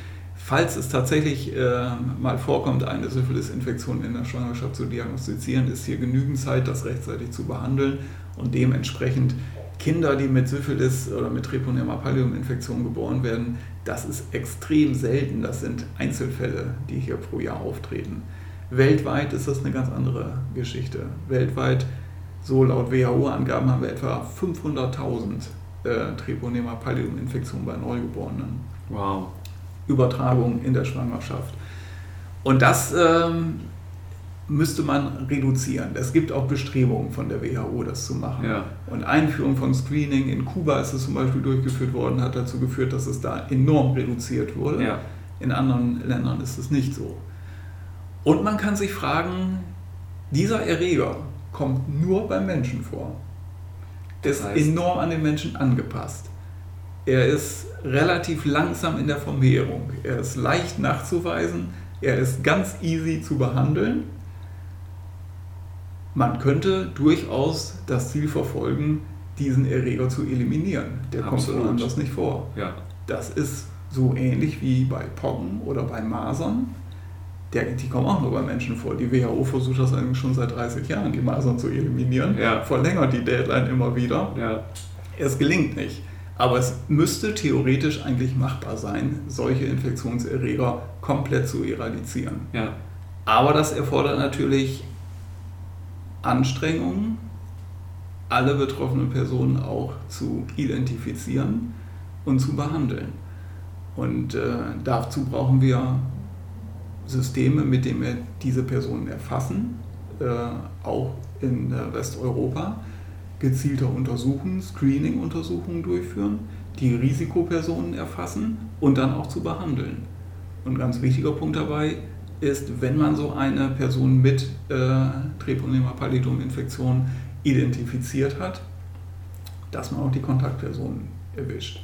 falls es tatsächlich äh, mal vorkommt, eine Syphilis-Infektion in der Schwangerschaft zu diagnostizieren, ist hier genügend Zeit, das rechtzeitig zu behandeln und dementsprechend Kinder, die mit Syphilis oder mit Treponema pallidum-Infektion geboren werden, das ist extrem selten. Das sind Einzelfälle, die hier pro Jahr auftreten. Weltweit ist das eine ganz andere Geschichte. Weltweit, so laut WHO-Angaben, haben wir etwa 500.000 äh, Treponema pallidum-Infektionen bei Neugeborenen. Wow. Übertragung in der Schwangerschaft. Und das ähm, müsste man reduzieren. Es gibt auch Bestrebungen von der WHO, das zu machen. Ja. Und Einführung von Screening in Kuba ist es zum Beispiel durchgeführt worden, hat dazu geführt, dass es da enorm reduziert wurde. Ja. In anderen Ländern ist es nicht so. Und man kann sich fragen, dieser Erreger kommt nur beim Menschen vor. Er ist heißt, enorm an den Menschen angepasst. Er ist relativ langsam in der Vermehrung. Er ist leicht nachzuweisen. Er ist ganz easy zu behandeln man könnte durchaus das Ziel verfolgen, diesen Erreger zu eliminieren. Der Absolut. kommt woanders nicht vor. Ja. Das ist so ähnlich wie bei Pocken oder bei Masern. Der, die kommen auch nur bei Menschen vor. Die WHO versucht das eigentlich schon seit 30 Jahren, die Masern zu eliminieren. Ja. Verlängert die Deadline immer wieder. Ja. Es gelingt nicht. Aber es müsste theoretisch eigentlich machbar sein, solche Infektionserreger komplett zu eradizieren. Ja. Aber das erfordert natürlich Anstrengungen, alle betroffenen Personen auch zu identifizieren und zu behandeln. Und äh, dazu brauchen wir Systeme, mit denen wir diese Personen erfassen, äh, auch in äh, Westeuropa, gezielter untersuchen, Screening-Untersuchungen durchführen, die Risikopersonen erfassen und dann auch zu behandeln. Und ein ganz wichtiger Punkt dabei ist, wenn man so eine Person mit äh, Treponema pallidum Infektion identifiziert hat, dass man auch die Kontaktpersonen erwischt.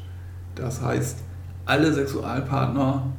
Das heißt, alle Sexualpartner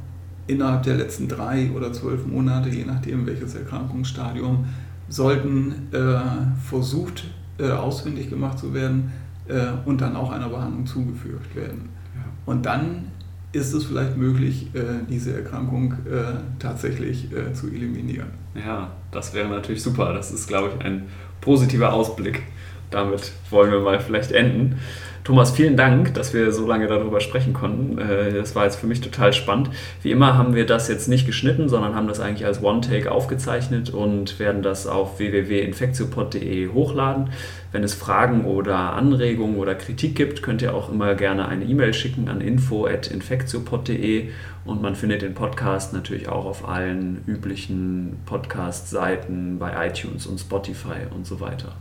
innerhalb der letzten drei oder zwölf Monate, je nachdem welches Erkrankungsstadium, sollten äh, versucht, äh, ausfindig gemacht zu werden äh, und dann auch einer Behandlung zugefügt werden. Ja. Und dann ist es vielleicht möglich, äh, diese Erkrankung äh, tatsächlich zu eliminieren. Ja, das wäre natürlich super. Das ist, glaube ich, ein positiver Ausblick. Damit wollen wir mal vielleicht enden. Thomas, vielen Dank, dass wir so lange darüber sprechen konnten. Äh, das war jetzt für mich total spannend. Wie immer haben wir das jetzt nicht geschnitten, sondern haben das eigentlich als One-Take aufgezeichnet und werden das auf www.infektiopod.de hochladen. Wenn es Fragen oder Anregungen oder Kritik gibt, könnt ihr auch immer gerne eine E-Mail schicken an info.infektiopod.de und man findet den Podcast natürlich auch auf allen üblichen Podcast-Seiten bei iTunes und Spotify und so weiter.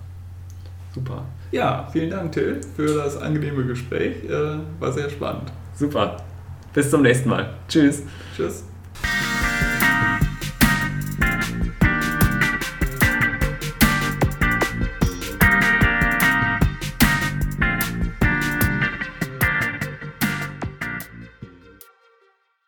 Super. Ja, vielen Dank, Till, für das angenehme Gespräch. Äh, war sehr spannend. Super. Bis zum nächsten Mal. Tschüss. Tschüss.